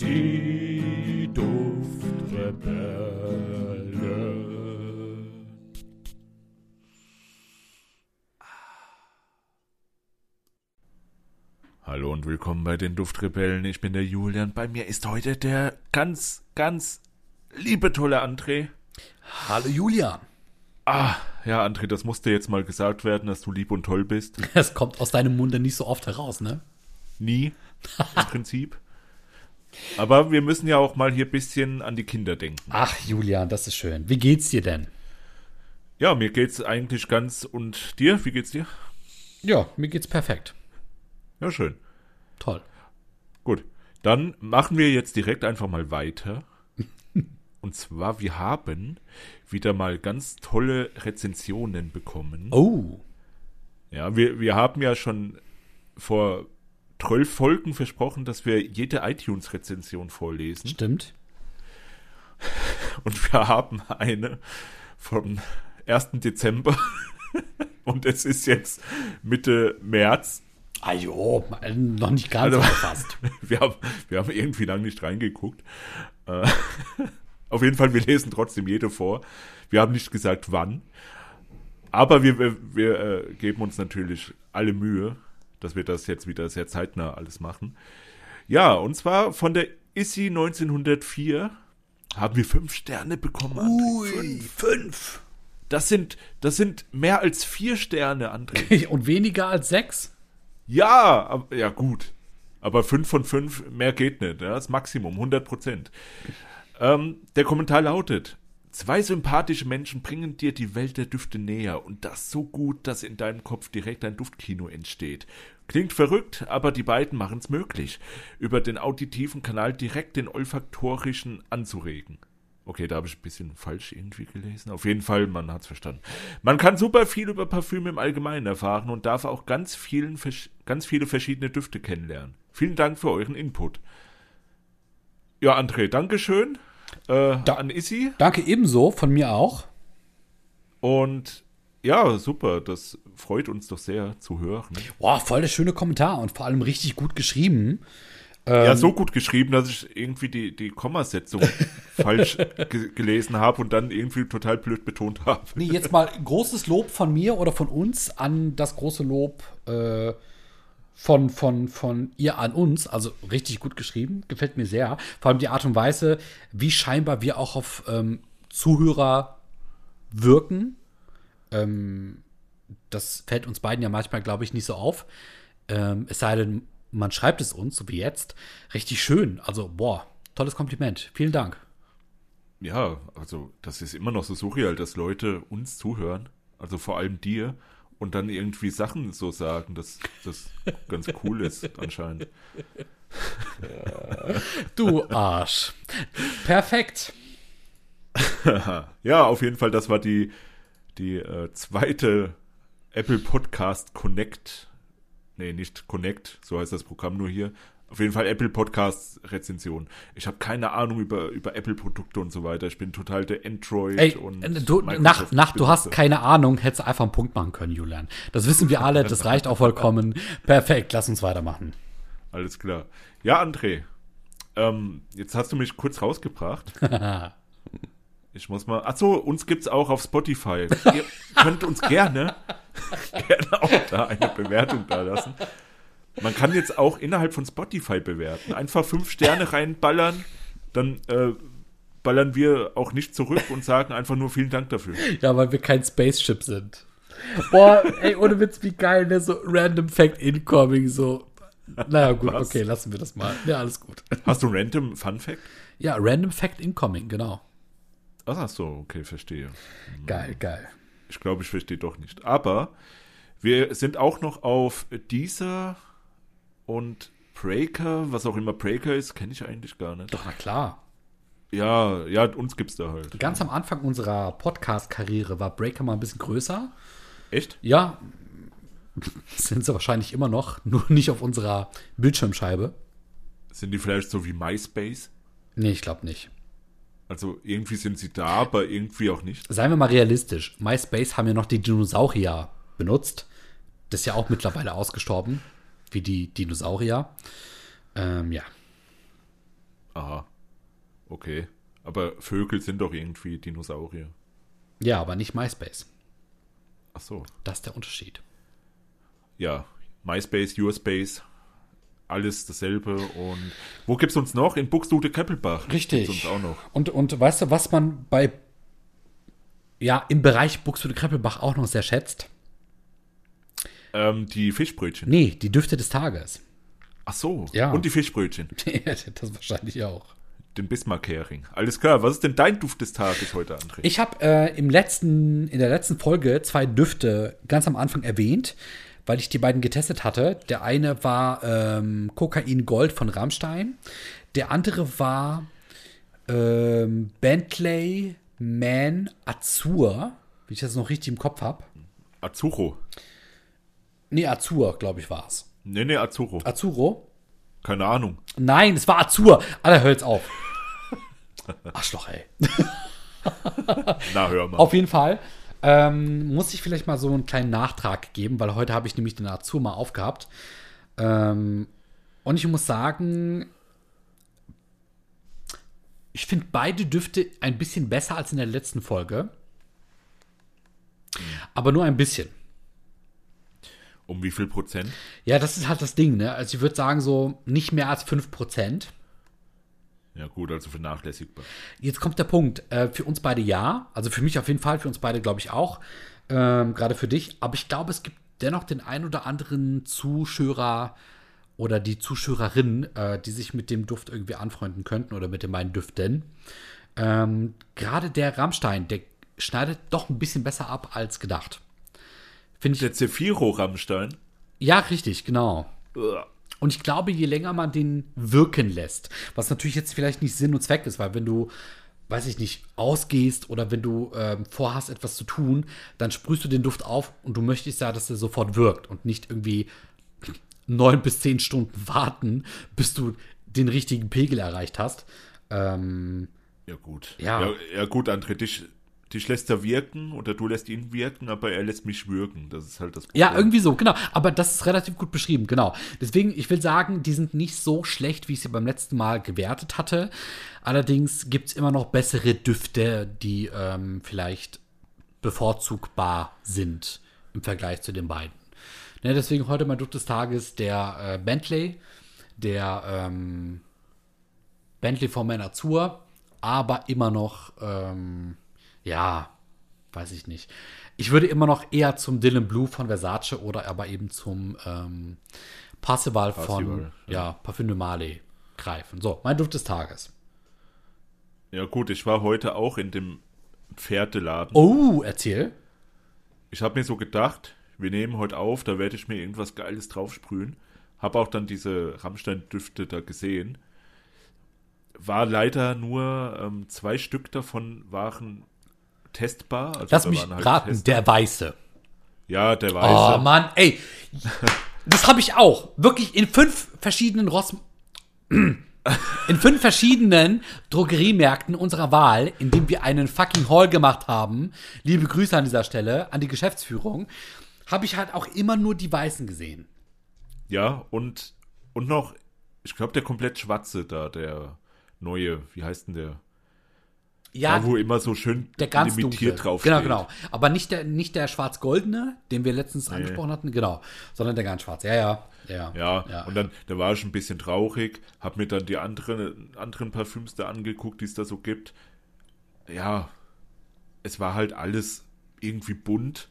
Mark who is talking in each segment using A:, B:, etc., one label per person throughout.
A: Die Duftrebellen. Hallo und willkommen bei den Duftrebellen. Ich bin der Julian. Bei mir ist heute der ganz, ganz liebe tolle André.
B: Hallo Julian.
A: Ah, ja, André, das musste jetzt mal gesagt werden, dass du lieb und toll bist.
B: Es kommt aus deinem Munde nicht so oft heraus, ne?
A: Nie, im Prinzip. Aber wir müssen ja auch mal hier ein bisschen an die Kinder denken.
B: Ach, Julian, das ist schön. Wie geht's dir denn?
A: Ja, mir geht's eigentlich ganz. Und dir? Wie geht's dir?
B: Ja, mir geht's perfekt.
A: Ja, schön.
B: Toll.
A: Gut. Dann machen wir jetzt direkt einfach mal weiter. Und zwar, wir haben wieder mal ganz tolle Rezensionen bekommen.
B: Oh.
A: Ja, wir, wir haben ja schon vor zwölf Folgen versprochen, dass wir jede iTunes-Rezension vorlesen.
B: Stimmt.
A: Und wir haben eine vom 1. Dezember. Und es ist jetzt Mitte März.
B: Ajo, noch nicht ganz
A: Also-
B: also, fast.
A: Wir haben, wir haben irgendwie lange nicht reingeguckt. Äh, Auf jeden Fall, wir lesen trotzdem jede vor. Wir haben nicht gesagt, wann. Aber wir, wir, wir äh, geben uns natürlich alle Mühe, dass wir das jetzt wieder sehr zeitnah alles machen. Ja, und zwar von der ISI 1904 haben wir fünf Sterne bekommen. André. Fünf.
B: fünf.
A: Das sind, das sind mehr als vier Sterne, André.
B: Und weniger als sechs?
A: Ja, ja gut. Aber 5 von 5, mehr geht nicht. Ja, das Maximum, 100 Prozent. Ähm, der Kommentar lautet, zwei sympathische Menschen bringen dir die Welt der Düfte näher und das so gut, dass in deinem Kopf direkt ein Duftkino entsteht. Klingt verrückt, aber die beiden machen es möglich, über den auditiven Kanal direkt den olfaktorischen anzuregen. Okay, da habe ich ein bisschen falsch irgendwie gelesen. Auf jeden Fall, man hat's verstanden. Man kann super viel über Parfüm im Allgemeinen erfahren und darf auch ganz, vielen, ganz viele verschiedene Düfte kennenlernen. Vielen Dank für euren Input. Ja, André, Dankeschön äh,
B: Da-
A: an Issi.
B: Danke ebenso, von mir auch.
A: Und ja, super, das freut uns doch sehr zu hören.
B: Boah, voll der schöne Kommentar und vor allem richtig gut geschrieben.
A: ja, so gut geschrieben, dass ich irgendwie die, die Kommasetzung falsch ge gelesen habe und dann irgendwie total blöd betont habe.
B: Nee, jetzt mal großes Lob von mir oder von uns an das große Lob äh, von, von, von ihr an uns. Also richtig gut geschrieben, gefällt mir sehr. Vor allem die Art und Weise, wie scheinbar wir auch auf ähm, Zuhörer wirken. Ähm, das fällt uns beiden ja manchmal, glaube ich, nicht so auf. Ähm, es sei denn, man schreibt es uns, so wie jetzt. Richtig schön. Also, boah, tolles Kompliment. Vielen Dank.
A: Ja, also das ist immer noch so surreal, dass Leute uns zuhören, also vor allem dir, und dann irgendwie Sachen so sagen, dass das ganz cool ist anscheinend.
B: Du Arsch. Perfekt.
A: Ja, auf jeden Fall, das war die, die äh, zweite Apple Podcast Connect. Nee, nicht Connect, so heißt das Programm nur hier. Auf jeden Fall Apple Podcast Rezension. Ich habe keine Ahnung über, über Apple Produkte und so weiter. Ich bin total der Android
B: Ey,
A: und
B: du, nach, nach, du hast keine Ahnung, hättest du einfach einen Punkt machen können, Julian. Das wissen wir alle, das reicht auch vollkommen. Perfekt, lass uns weitermachen.
A: Alles klar. Ja, André, ähm, jetzt hast du mich kurz rausgebracht. Ich muss mal. Achso, uns gibt's auch auf Spotify. Ihr könnt uns gerne, gerne auch da eine Bewertung da lassen. Man kann jetzt auch innerhalb von Spotify bewerten. Einfach fünf Sterne reinballern, dann äh, ballern wir auch nicht zurück und sagen einfach nur vielen Dank dafür.
B: Ja, weil wir kein Spaceship sind. Boah, ey, ohne Witz, wie geil, ne? So random Fact incoming, so. Naja, gut,
A: Was?
B: okay, lassen wir das mal. Ja, alles gut.
A: Hast du random Fun Fact?
B: Ja, random Fact incoming, genau.
A: Ach so, okay, verstehe.
B: Geil, geil.
A: Ich glaube, ich verstehe doch nicht. Aber wir sind auch noch auf dieser und Breaker, was auch immer Breaker ist, kenne ich eigentlich gar nicht.
B: Doch, na klar.
A: Ja, ja, uns gibt's da halt.
B: Ganz am Anfang unserer Podcast-Karriere war Breaker mal ein bisschen größer.
A: Echt?
B: Ja, sind sie wahrscheinlich immer noch, nur nicht auf unserer Bildschirmscheibe.
A: Sind die vielleicht so wie MySpace?
B: Nee, ich glaube nicht.
A: Also irgendwie sind sie da, aber irgendwie auch nicht.
B: Seien wir mal realistisch. MySpace haben ja noch die Dinosaurier benutzt. Das ist ja auch mittlerweile ausgestorben, wie die Dinosaurier. Ähm, ja.
A: Okay. Aber Vögel sind doch irgendwie Dinosaurier.
B: Ja, aber nicht MySpace.
A: Ach so.
B: Das ist der Unterschied.
A: Ja. MySpace, YourSpace, alles dasselbe. Und wo gibt's uns noch? In Buxtehude Keppelbach.
B: Richtig.
A: Gibt's uns auch noch.
B: Und, und weißt du, was man bei, ja, im Bereich Buxtehude Kreppelbach auch noch sehr schätzt?
A: Ähm, die Fischbrötchen.
B: Nee, die Düfte des Tages.
A: Ach so.
B: Ja.
A: Und die Fischbrötchen.
B: das wahrscheinlich auch.
A: Den Bismarck-Hering. Alles klar. Was ist denn dein Duft des Tages heute, André?
B: Ich habe äh, im letzten, in der letzten Folge zwei Düfte ganz am Anfang erwähnt, weil ich die beiden getestet hatte. Der eine war ähm, Kokain Gold von Rammstein. Der andere war ähm, Bentley Man Azur, wie ich das noch richtig im Kopf habe.
A: Azuro.
B: Nee, Azur, glaube ich, war es.
A: Nee, nee, Azuro.
B: Azuro?
A: Keine Ahnung.
B: Nein, es war Azur. Alter, hör jetzt auf. Arschloch, ey.
A: Na, hör mal.
B: Auf jeden Fall. Ähm, muss ich vielleicht mal so einen kleinen Nachtrag geben, weil heute habe ich nämlich den Azur mal aufgehabt. Ähm, und ich muss sagen, ich finde beide Düfte ein bisschen besser als in der letzten Folge. Aber nur ein bisschen.
A: Um wie viel Prozent?
B: Ja, das ist halt das Ding, ne? Also ich würde sagen, so nicht mehr als 5%.
A: Ja, gut, also vernachlässigbar.
B: Jetzt kommt der Punkt. Äh, für uns beide ja. Also für mich auf jeden Fall, für uns beide glaube ich auch. Ähm, Gerade für dich. Aber ich glaube, es gibt dennoch den ein oder anderen Zuschauer oder die Zuschauerin, äh, die sich mit dem Duft irgendwie anfreunden könnten oder mit den beiden Düften. Ähm, Gerade der Rammstein, der schneidet doch ein bisschen besser ab als gedacht. Finde ich.
A: Der Zephyro Rammstein.
B: Ja, richtig, genau.
A: Uah.
B: Und ich glaube, je länger man den wirken lässt, was natürlich jetzt vielleicht nicht Sinn und Zweck ist, weil wenn du, weiß ich nicht, ausgehst oder wenn du ähm, vorhast, etwas zu tun, dann sprühst du den Duft auf und du möchtest ja, dass er sofort wirkt und nicht irgendwie neun bis zehn Stunden warten, bis du den richtigen Pegel erreicht hast. Ähm,
A: Ja, gut.
B: Ja.
A: ja. Ja, gut, André, dich, dich lässt er wirken oder du lässt ihn wirken, aber er lässt mich wirken. Das ist halt das
B: Ja, irgendwie so, genau. Aber das ist relativ gut beschrieben, genau. Deswegen, ich will sagen, die sind nicht so schlecht, wie ich sie beim letzten Mal gewertet hatte. Allerdings gibt es immer noch bessere Düfte, die ähm, vielleicht bevorzugbar sind im Vergleich zu den beiden. Ne, deswegen heute mein Duft des Tages der äh, Bentley, der ähm, Bentley von Azur, aber immer noch, ähm, ja, weiß ich nicht. Ich würde immer noch eher zum Dylan Blue von Versace oder aber eben zum ähm, Parsival von
A: Parsival,
B: ja. Parfum de Marley greifen. So, mein Duft des Tages.
A: Ja, gut, ich war heute auch in dem Pferdeladen.
B: Oh, erzähl.
A: Ich habe mir so gedacht, wir nehmen heute auf, da werde ich mir irgendwas Geiles draufsprühen. Habe auch dann diese Rammstein-Düfte da gesehen. War leider nur ähm, zwei Stück davon waren testbar. Also
B: Lass mich
A: halt
B: raten,
A: Tester.
B: der Weiße.
A: Ja, der Weiße.
B: Oh Mann, ey. Das habe ich auch. Wirklich in fünf verschiedenen Ross. In fünf verschiedenen Drogeriemärkten unserer Wahl, in dem wir einen fucking Haul gemacht haben. Liebe Grüße an dieser Stelle, an die Geschäftsführung. Habe ich halt auch immer nur die Weißen gesehen.
A: Ja, und, und noch, ich glaube, der komplett schwarze da, der neue, wie heißt denn der?
B: Ja,
A: da, wo immer so schön
B: der ganz
A: limitiert drauf
B: Genau, genau. Aber nicht der, nicht der schwarz-goldene, den wir letztens angesprochen hatten, genau. Sondern der ganz schwarze. Ja, ja. Ja,
A: Ja,
B: ja.
A: und dann, da war ich ein bisschen traurig, hab mir dann die anderen, anderen Parfüms da angeguckt, die es da so gibt. Ja, es war halt alles irgendwie bunt.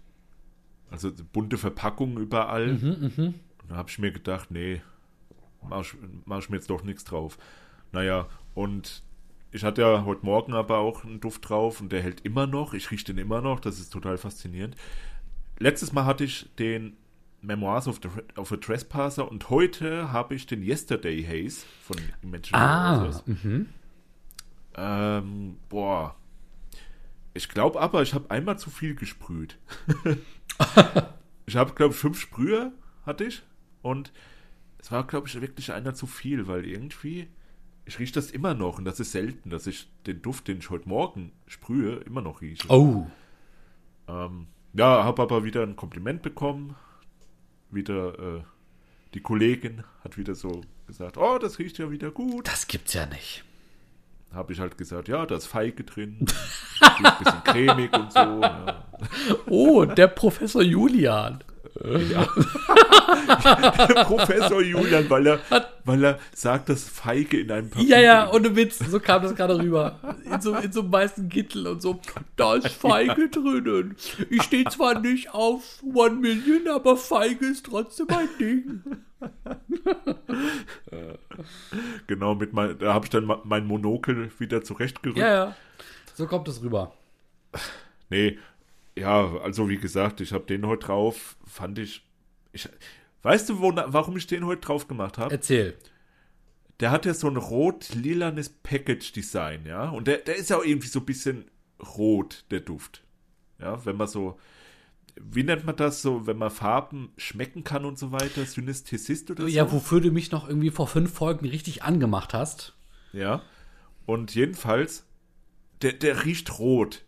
A: Also bunte Verpackungen überall.
B: Mhm,
A: und da habe ich mir gedacht, nee, mach mach ich mir jetzt doch nichts drauf. Naja, und ich hatte ja heute Morgen aber auch einen Duft drauf und der hält immer noch. Ich rieche den immer noch, das ist total faszinierend. Letztes Mal hatte ich den Memoirs of, the, of a Trespasser und heute habe ich den Yesterday Haze von Imagine
B: Ah,
A: Roses. Ähm, boah. Ich glaube aber, ich habe einmal zu viel gesprüht. ich habe, glaube ich, fünf Sprühe hatte ich und es war, glaube ich, wirklich einer zu viel, weil irgendwie, ich rieche das immer noch und das ist selten, dass ich den Duft, den ich heute Morgen sprühe, immer noch rieche.
B: Oh.
A: Ähm, ja, habe aber wieder ein Kompliment bekommen. Wieder, äh, die Kollegin hat wieder so gesagt, oh, das riecht ja wieder gut.
B: Das gibt's ja nicht.
A: habe ich halt gesagt, ja, da ist Feige drin, ein bisschen cremig und so. Ja.
B: Oh, der Professor Julian.
A: Professor Julian, weil er, weil er sagt, dass Feige in einem Papier
B: Ja, ja, ohne Witz, so kam das gerade rüber. In so, in so einem weißen Kittel und so. Da ist Feige drinnen. Ich stehe zwar nicht auf One Million, aber Feige ist trotzdem ein Ding.
A: Genau, mit mein, da habe ich dann mein Monokel wieder zurechtgerückt.
B: Ja, ja. So kommt es rüber.
A: Nee, ja, also wie gesagt, ich habe den heute drauf, fand ich, ich weißt du, wo, warum ich den heute drauf gemacht habe?
B: Erzähl.
A: Der hat ja so ein rot-lilanes Package-Design, ja, und der, der ist ja auch irgendwie so ein bisschen rot, der Duft. Ja, wenn man so, wie nennt man das so, wenn man Farben schmecken kann und so weiter, Synästhesist oder so?
B: Ja, wofür du mich noch irgendwie vor fünf Folgen richtig angemacht hast.
A: Ja. Und jedenfalls, der, der riecht rot.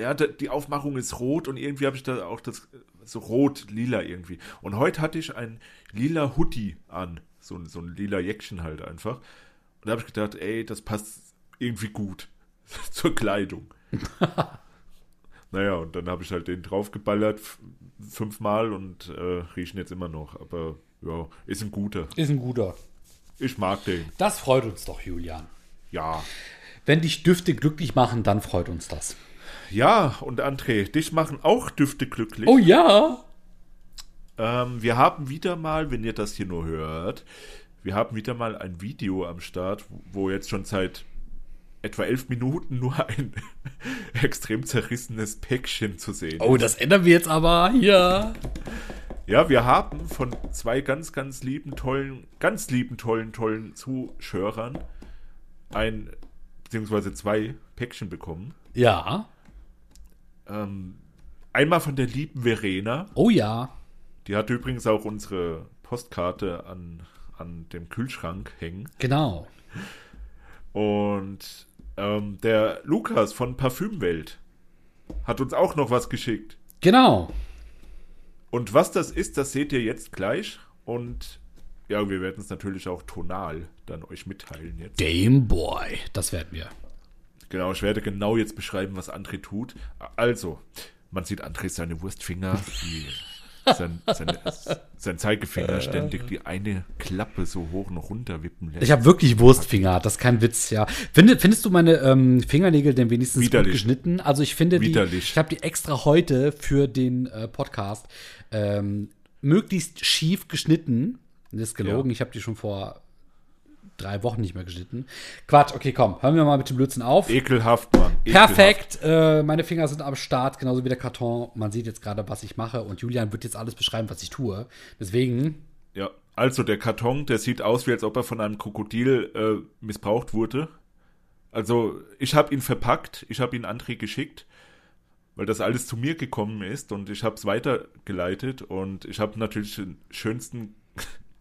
A: Ja, die Aufmachung ist rot und irgendwie habe ich da auch das so rot-lila irgendwie. Und heute hatte ich ein lila Hoodie an. So, ein- so ein lila Jäckchen halt einfach. Und da habe ich gedacht, ey, das passt irgendwie gut zur Kleidung. naja, und dann habe ich halt den draufgeballert fünfmal und äh, riechen jetzt immer noch. Aber ja, ist ein guter.
B: Ist ein guter.
A: Ich mag den.
B: Das freut uns doch, Julian.
A: Ja.
B: Wenn dich Düfte glücklich machen, dann freut uns das.
A: Ja, und André, dich machen auch Düfte glücklich.
B: Oh ja.
A: Ähm, wir haben wieder mal, wenn ihr das hier nur hört, wir haben wieder mal ein Video am Start, wo jetzt schon seit etwa elf Minuten nur ein extrem zerrissenes Päckchen zu sehen
B: Oh, das ändern wir jetzt aber hier.
A: Ja, wir haben von zwei ganz, ganz lieben, tollen, ganz lieben, tollen, tollen Zuschörern ein, beziehungsweise zwei Päckchen bekommen.
B: Ja.
A: Ähm, einmal von der lieben Verena.
B: Oh ja.
A: Die hat übrigens auch unsere Postkarte an, an dem Kühlschrank hängen.
B: Genau.
A: Und ähm, der Lukas von Parfümwelt hat uns auch noch was geschickt.
B: Genau.
A: Und was das ist, das seht ihr jetzt gleich. Und ja, wir werden es natürlich auch tonal dann euch mitteilen jetzt.
B: Game Boy. Das werden wir.
A: Genau, ich werde genau jetzt beschreiben, was André tut. Also, man sieht André seine Wurstfinger, die, sein, sein, sein Zeigefinger ständig die eine Klappe so hoch und runter wippen lässt.
B: Ich habe wirklich Wurstfinger, das ist kein Witz, ja. Finde, findest du meine ähm, Fingernägel denn wenigstens
A: Widerlich.
B: gut geschnitten? Also ich finde die,
A: Widerlich.
B: ich habe die extra heute für den äh, Podcast ähm, möglichst schief geschnitten. Das ist gelogen,
A: Ja.
B: ich habe die schon vor drei Wochen nicht mehr geschnitten. Quatsch, okay, komm, hören wir mal mit dem Blödsinn auf.
A: Ekelhaft, Mann. Ekelhaft.
B: Perfekt, äh, meine Finger sind am Start, genauso wie der Karton. Man sieht jetzt gerade, was ich mache und Julian wird jetzt alles beschreiben, was ich tue. Deswegen,
A: Ja, also der Karton, der sieht aus, wie als ob er von einem Krokodil äh, missbraucht wurde. Also ich habe ihn verpackt, ich habe ihn André geschickt, weil das alles zu mir gekommen ist und ich habe es weitergeleitet und ich habe natürlich den schönsten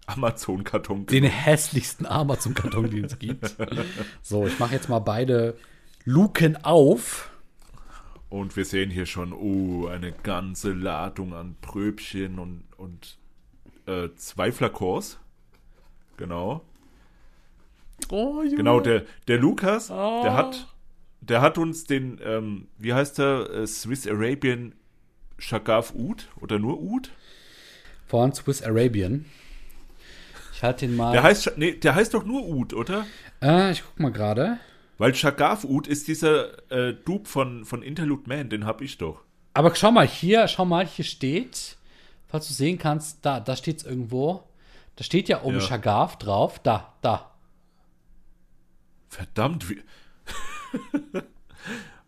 A: Amazon-Karton
B: den hässlichsten Amazon-Karton, den es gibt. So, ich mache jetzt mal beide Luken auf.
A: Und wir sehen hier schon, oh, eine ganze Ladung an Pröbchen und, und äh, zwei Flakons. Genau.
B: Oh, Junge.
A: Genau, der, der Lukas,
B: Ah.
A: der hat, der hat uns den, ähm, wie heißt der, äh, Swiss Arabian Shagaf Oud oder nur Oud?
B: Von Swiss Arabian. Ich halte den mal.
A: Der heißt, nee, der heißt doch nur Oud, oder?
B: äh, ich guck mal gerade.
A: Weil Shagaf Oud ist dieser äh, Dupe von, von Interlude Man, den hab ich doch.
B: Aber schau mal, hier, schau mal, hier steht, falls du sehen kannst, da, da steht's irgendwo. Da steht ja oben
A: Ja.
B: Shagaf drauf. Da, da.
A: Verdammt, wie.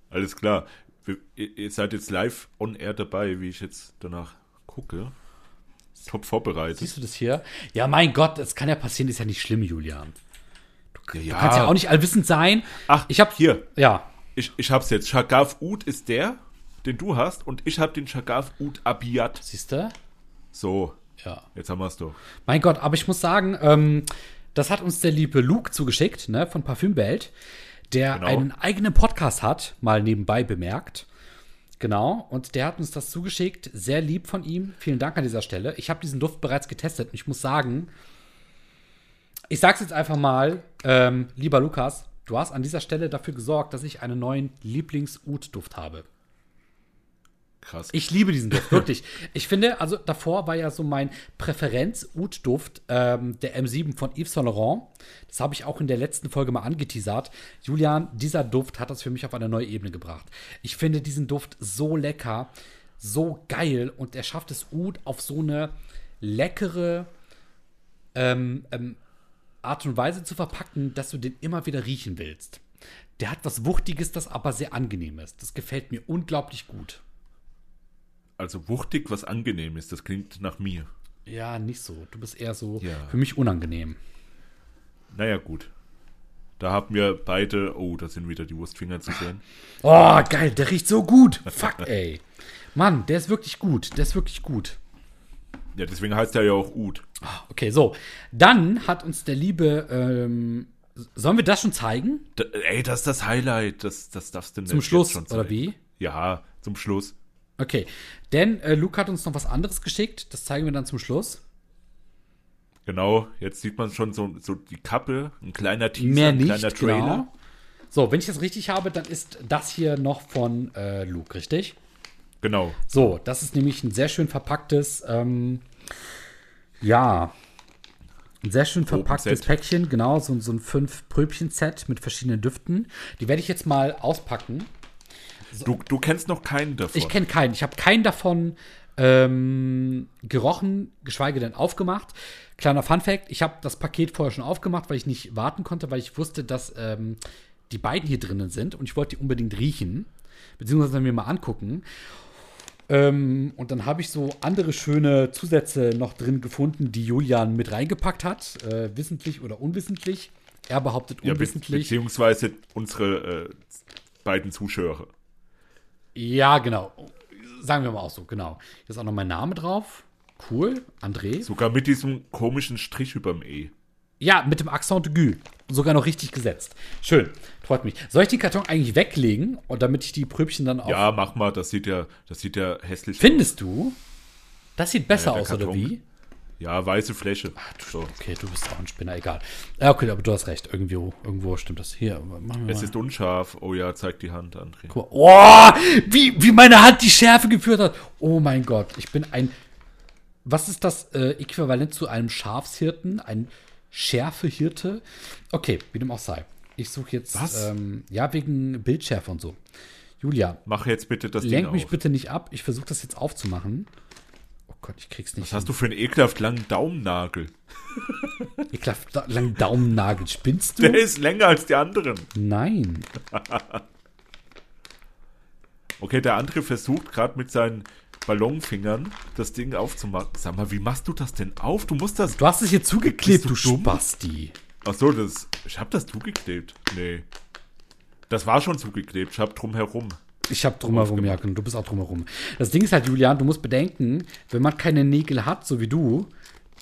A: Alles klar. Ihr seid jetzt live on air dabei, wie ich jetzt danach gucke. Top vorbereitet.
B: Siehst du das hier? Ja, mein Gott, das kann ja passieren, ist ja nicht schlimm, Julian.
A: ja,
B: Du kannst ja auch nicht allwissend sein.
A: Ach,
B: ich hab
A: hier.
B: Ja,
A: Ich, ich hab's jetzt. Shagaf Oud ist der, den du hast, und ich hab den Shagaf Oud Abiyat.
B: siehst du?
A: So,
B: Ja.
A: jetzt haben wir's doch.
B: Mein Gott, aber ich muss sagen, ähm, das hat uns der liebe Luke zugeschickt, ne, von Parfümwelt, der
A: Genau.
B: einen eigenen Podcast hat, mal nebenbei bemerkt. Genau, und der hat uns das zugeschickt, sehr lieb von ihm. Vielen Dank an dieser Stelle. Ich habe diesen Duft bereits getestet und ich muss sagen, ich sag's jetzt einfach mal, ähm, lieber Lukas, du hast an dieser Stelle dafür gesorgt, dass ich einen neuen Lieblings-Ud-Duft habe.
A: Krass.
B: Ich liebe diesen Duft, wirklich. Ich finde, also davor war ja so mein Präferenz-Ud-Duft ähm, der M7 von Yves Saint Laurent. Das habe ich auch in der letzten Folge mal angeteasert. Julian, dieser Duft hat das für mich auf eine neue Ebene gebracht. Ich finde diesen Duft so lecker, so geil und er schafft es Ud auf so eine leckere ähm, ähm, Art und Weise zu verpacken, dass du den immer wieder riechen willst. Der hat was Wuchtiges, das aber sehr angenehm ist. Das gefällt mir unglaublich gut.
A: Also wuchtig, was angenehm ist. Das klingt nach mir.
B: Ja, nicht so. Du bist eher so
A: Ja.
B: für mich unangenehm.
A: Naja, gut. Da haben wir beide. Oh, da sind wieder die Wurstfinger zu sehen.
B: Oh, geil, der riecht so gut. Fuck, ey. Mann, der ist wirklich gut. Der ist wirklich gut.
A: Ja, deswegen heißt er ja auch Ud.
B: Okay, so. Dann hat uns der liebe, ähm, sollen wir das schon zeigen?
A: Da, ey, das ist das Highlight. Das, das darfst du nicht
B: Zum Schluss,
A: schon
B: oder
A: zeigen.
B: wie?
A: Ja, zum Schluss.
B: Okay. Denn äh, Luke hat uns noch was anderes geschickt. Das zeigen wir dann zum Schluss.
A: Genau, jetzt sieht man schon so, so die Kappe, ein kleiner Teaser,
B: Mehr
A: ein
B: nicht,
A: kleiner Trailer.
B: genau. So, wenn ich das richtig habe, dann ist das hier noch von äh, Luke, richtig?
A: Genau.
B: So, das ist nämlich ein sehr schön verpacktes, ähm, ja, ein sehr schön verpacktes. Päckchen, genau, so, so ein fünf Pröbchen-Set mit verschiedenen Düften. Die werde ich jetzt mal auspacken.
A: Du, du kennst noch keinen davon.
B: Ich kenne keinen. Ich habe keinen davon ähm, gerochen, geschweige denn aufgemacht. Kleiner Fun-Fact: Ich habe das Paket vorher schon aufgemacht, weil ich nicht warten konnte, weil ich wusste, dass ähm, die beiden hier drinnen sind und ich wollte die unbedingt riechen, beziehungsweise mir mal angucken. Ähm, und dann habe ich so andere schöne Zusätze noch drin gefunden, die Julian mit reingepackt hat, äh, wissentlich oder unwissentlich. Er behauptet
A: ja, be
B: unwissentlich.
A: beziehungsweise unsere äh, beiden Zuschauer.
B: Ja, genau. Sagen wir mal auch so, genau. Hier ist auch noch mein Name drauf. Cool. André.
A: Sogar mit diesem komischen Strich überm E.
B: Ja, mit dem Accent aigu. Sogar noch richtig gesetzt. Schön. Freut mich. Soll ich den Karton eigentlich weglegen, und damit ich die Pröbchen dann auch.
A: Ja, mach mal, das sieht ja, das sieht ja hässlich
B: Findest du? Das sieht besser
A: Ja, der
B: aus, oder
A: Karton.
B: wie?
A: Ja, weiße Fläche. So.
B: Okay, du bist auch ein Spinner, egal. Ja, okay, aber du hast recht. Irgendwo, irgendwo stimmt das. Hier, machen wir
A: Es
B: mal.
A: ist unscharf. Oh ja, zeig die Hand, André.
B: Guck mal. Oh, wie, wie meine Hand die Schärfe geführt hat. Oh mein Gott, ich bin ein. Was ist das äh, Äquivalent zu einem Schafshirten? Ein Schärfehirte? Okay, wie dem auch sei. Ich suche jetzt.
A: Was?
B: Ähm, ja, wegen Bildschärfe und so. Julia,
A: Mach jetzt bitte das
B: lenk
A: Ding
B: mich
A: auf.
B: bitte nicht ab. Ich versuche das jetzt aufzumachen. Gott, ich krieg's nicht.
A: Was hast du für einen ekelhaft langen Daumennagel?
B: Ich klapp da, lang Daumennagel. Spinnst
A: Der
B: du?
A: ist länger als die anderen.
B: Nein.
A: Okay, der andere versucht gerade mit seinen Ballonfingern das Ding aufzumachen. Sag mal, wie machst du das denn auf? Du musst das.
B: Du hast es hier zugeklebt, du,
A: du?
B: Spasti.
A: Ach so, das. Ich hab das zugeklebt. Nee. Das war schon zugeklebt. Ich hab drumherum.
B: Ich habe drumherum, ja, du bist auch drumherum. Das Ding ist halt, Julian, du musst bedenken, wenn man keine Nägel hat, so wie du,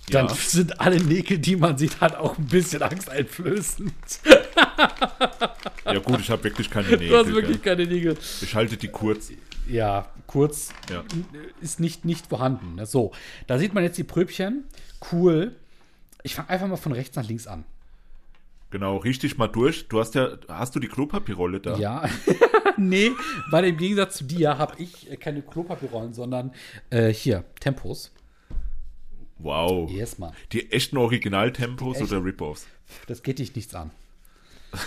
B: dann
A: Ja.
B: sind alle Nägel, die man sieht, halt auch ein bisschen angsteinflößend.
A: Ja gut, ich habe wirklich keine
B: Du hast
A: Nägel.
B: wirklich
A: gell.
B: keine Nägel.
A: Ich halte die kurz.
B: Ja, kurz
A: Ja.
B: ist nicht, nicht vorhanden. ne? So, da sieht man jetzt die Pröbchen. Cool. Ich fange einfach mal von rechts nach links an.
A: Genau, riech dich mal durch. Du hast ja, hast du die Klopapierrolle da?
B: Ja. nee, weil im Gegensatz zu dir habe ich äh, keine Klopapierrollen, sondern äh, hier, Tempos.
A: Wow.
B: Yes, Mann.
A: Die echten Originaltempos
B: Die
A: oder Rip-Offs?
B: Das geht dich nichts an.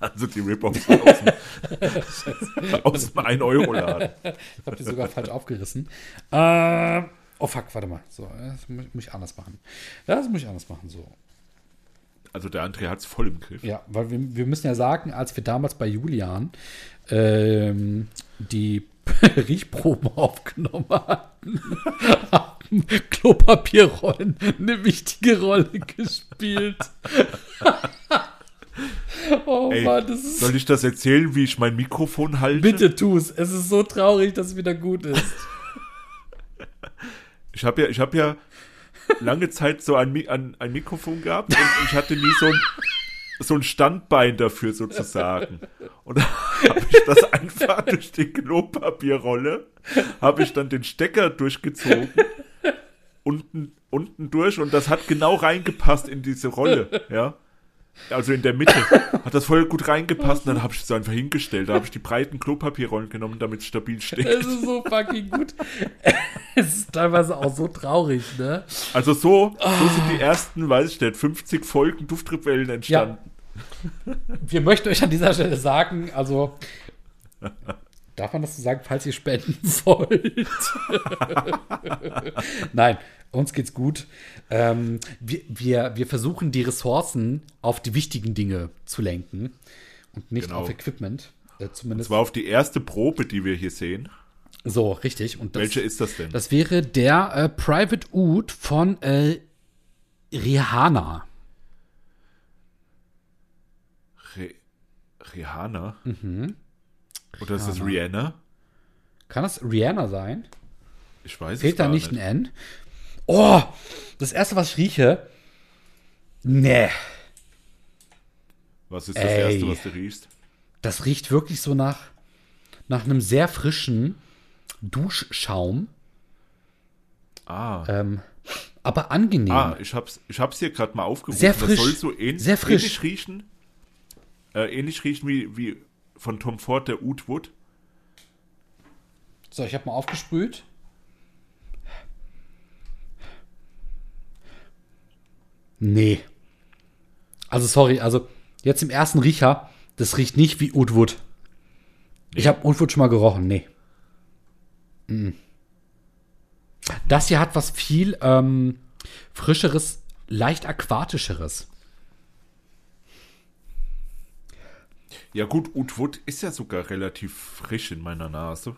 A: Also die Rip-Offs aus dem, aus dem 1-Euro-Laden.
B: Ich habe die sogar falsch aufgerissen. Äh, oh fuck, warte mal. So, das muss, muss ich anders machen. Das muss ich anders machen. So.
A: Also der André hat es voll im Griff.
B: Ja, weil wir, wir müssen ja sagen, als wir damals bei Julian ähm, die Riechproben aufgenommen hatten, haben Klopapierrollen eine wichtige Rolle gespielt. oh
A: Ey,
B: Mann, das ist.
A: Soll ich das erzählen, wie ich mein Mikrofon halte?
B: Bitte tu's. Es ist so traurig, dass es wieder gut ist.
A: Ich habe ja, ich habe ja lange Zeit so ein, Mi- ein, Mikrofon gehabt und ich hatte nie so ein, so ein Standbein dafür sozusagen. Und habe ich das einfach durch die Klopapierrolle, habe ich dann den Stecker durchgezogen, unten, unten durch und das hat genau reingepasst in diese Rolle, ja. Also in der Mitte. Hat das voll gut reingepasst und dann habe ich es einfach hingestellt. Da habe ich die breiten Klopapierrollen genommen, damit es stabil steht.
B: Es ist so fucking gut. Es ist teilweise auch so traurig, ne?
A: Also so, so sind die ersten, weiß ich nicht, 50 Folgen Duftrebellen entstanden.
B: Wir möchten euch an dieser Stelle sagen, also darf man das so sagen, falls ihr spenden wollt? Nein, uns geht's gut. Ähm, wir, wir, wir versuchen die Ressourcen auf die wichtigen Dinge zu lenken und nicht
A: Genau.
B: auf Equipment. Äh, zumindest.
A: Das war auf die erste Probe, die wir hier sehen.
B: so, richtig. Und das,
A: Welche ist das denn?
B: das wäre der äh, Private Oud von äh, Rihanna.
A: Re Rihanna? Oder ist das Rihanna?
B: Kann das Rihanna sein?
A: Ich weiß
B: Fehlt
A: es
B: da
A: gar
B: nicht ein N? Oh, das erste, was ich rieche. Nee,
A: Was ist das
B: Ey.
A: Erste, was du riechst?
B: das riecht wirklich so nach, nach einem sehr frischen Duschschaum.
A: Ah,
B: Ähm, aber angenehm.
A: ah ich, hab's, ich hab's hier gerade mal aufgerufen.
B: Sehr frisch.
A: Das soll so ähn
B: Sehr frisch.
A: ähnlich riechen. Äh, ähnlich riechen wie, wie von Tom Ford der Oud Wood.
B: So, ich habe mal aufgesprüht. Nee. Also, sorry, also jetzt im ersten Riecher, das riecht nicht wie Oud Wood. Ich habe Oud Wood schon mal gerochen, nee. Mm. Das hier hat was viel ähm, frischeres, leicht aquatischeres.
A: Ja gut, Oud Wood ist ja sogar relativ frisch in meiner Nase.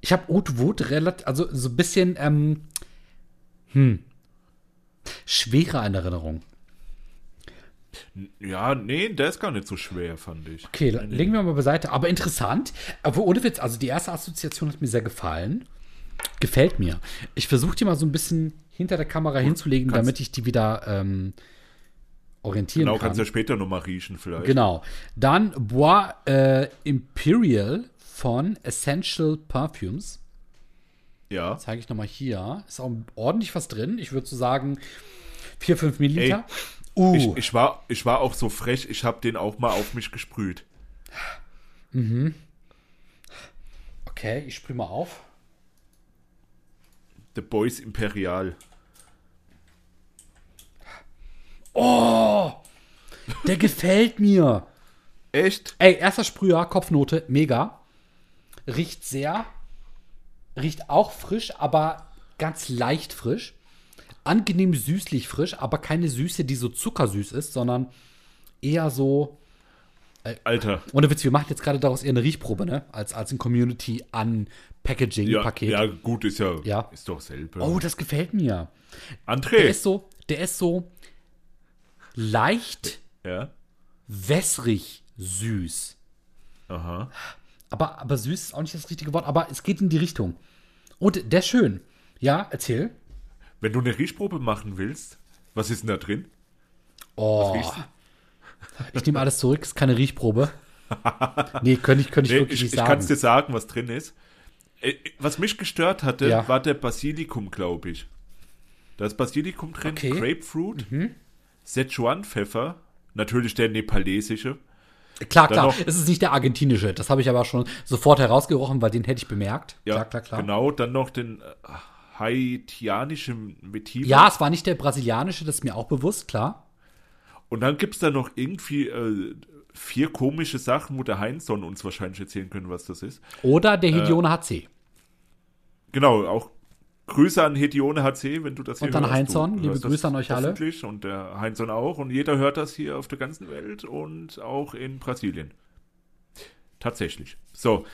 B: Ich habe Oud Wood relativ, also so ein bisschen, ähm, hm, schwerer in Erinnerung.
A: Ja, nee, der ist gar nicht so schwer, fand ich.
B: Okay, legen wir mal beiseite. Aber interessant. Aber ohne Witz, also die erste Assoziation hat mir sehr gefallen. Gefällt mir. Ich versuche die mal so ein bisschen hinter der Kamera hinzulegen,
A: kannst-
B: damit ich die wieder ähm, orientieren
A: Genau,
B: kann.
A: kannst du ja später nochmal riechen vielleicht.
B: Genau. Dann Bois äh, Imperial von Essential Perfumes.
A: Ja.
B: Zeige ich nochmal hier. Ist auch ordentlich was drin. Ich würde so sagen 4, 5 Milliliter. uh,
A: Ich, ich, war, ich war auch so frech, ich habe den auch mal auf mich gesprüht.
B: okay, ich sprühe mal auf.
A: The Boys Imperial.
B: Oh, der gefällt mir.
A: Echt?
B: Ey, erster Sprüher, Kopfnote, mega. Riecht sehr. Riecht auch frisch, aber ganz leicht frisch. Angenehm süßlich frisch, aber keine Süße, die so zuckersüß ist, sondern eher so.
A: Alter.
B: Ohne Witz, wir machen jetzt gerade daraus eher eine Riechprobe, ne? Als, als ein
A: Ja,
B: Community-Unpackaging-Paket.
A: ja, gut, ist ja,
B: Ja.
A: ist doch selber.
B: Oh, das gefällt mir. Der
A: André.
B: ist so, der ist so leicht
A: ja.
B: wässrig süß.
A: Aha.
B: Aber, aber süß ist auch nicht das richtige Wort, aber es geht in die Richtung. Und der ist schön. Ja, erzähl.
A: Wenn du eine Riechprobe machen willst, was ist denn da drin?
B: Oh, ich nehme alles zurück, ist keine Riechprobe. Nee, könnte ich, könnte ich
A: Nee,
B: wirklich
A: ich
B: nicht
A: ich kann es
B: sagen.
A: dir sagen, was drin ist. Äh, Was mich gestört hatte,
B: Ja.
A: war der Basilikum, glaube ich. Da ist Basilikum drin,
B: Okay. Mhm.
A: Grapefruit, Szechuan-Pfeffer, natürlich der nepalesische.
B: Klar, klar,
A: noch-
B: es ist nicht der argentinische. Das habe ich aber schon sofort herausgerochen, weil den hätte ich bemerkt.
A: Ja,
B: klar, klar, klar.
A: Genau, dann noch den äh, haitianischen Vetiver.
B: Ja, es war nicht der brasilianische, das ist mir auch bewusst, klar.
A: Und dann gibt es da noch irgendwie äh, vier komische Sachen, wo der Heinzson uns wahrscheinlich erzählen können, was das ist.
B: Oder
A: Äh,
B: der Hedione HC.
A: Genau, auch Grüße an Hedione HC, wenn du das hier
B: Und an
A: Du
B: liebe Grüße an euch alle.
A: Und der Heinzson auch. Und jeder hört das hier auf der ganzen Welt und auch in Brasilien. Tatsächlich. So,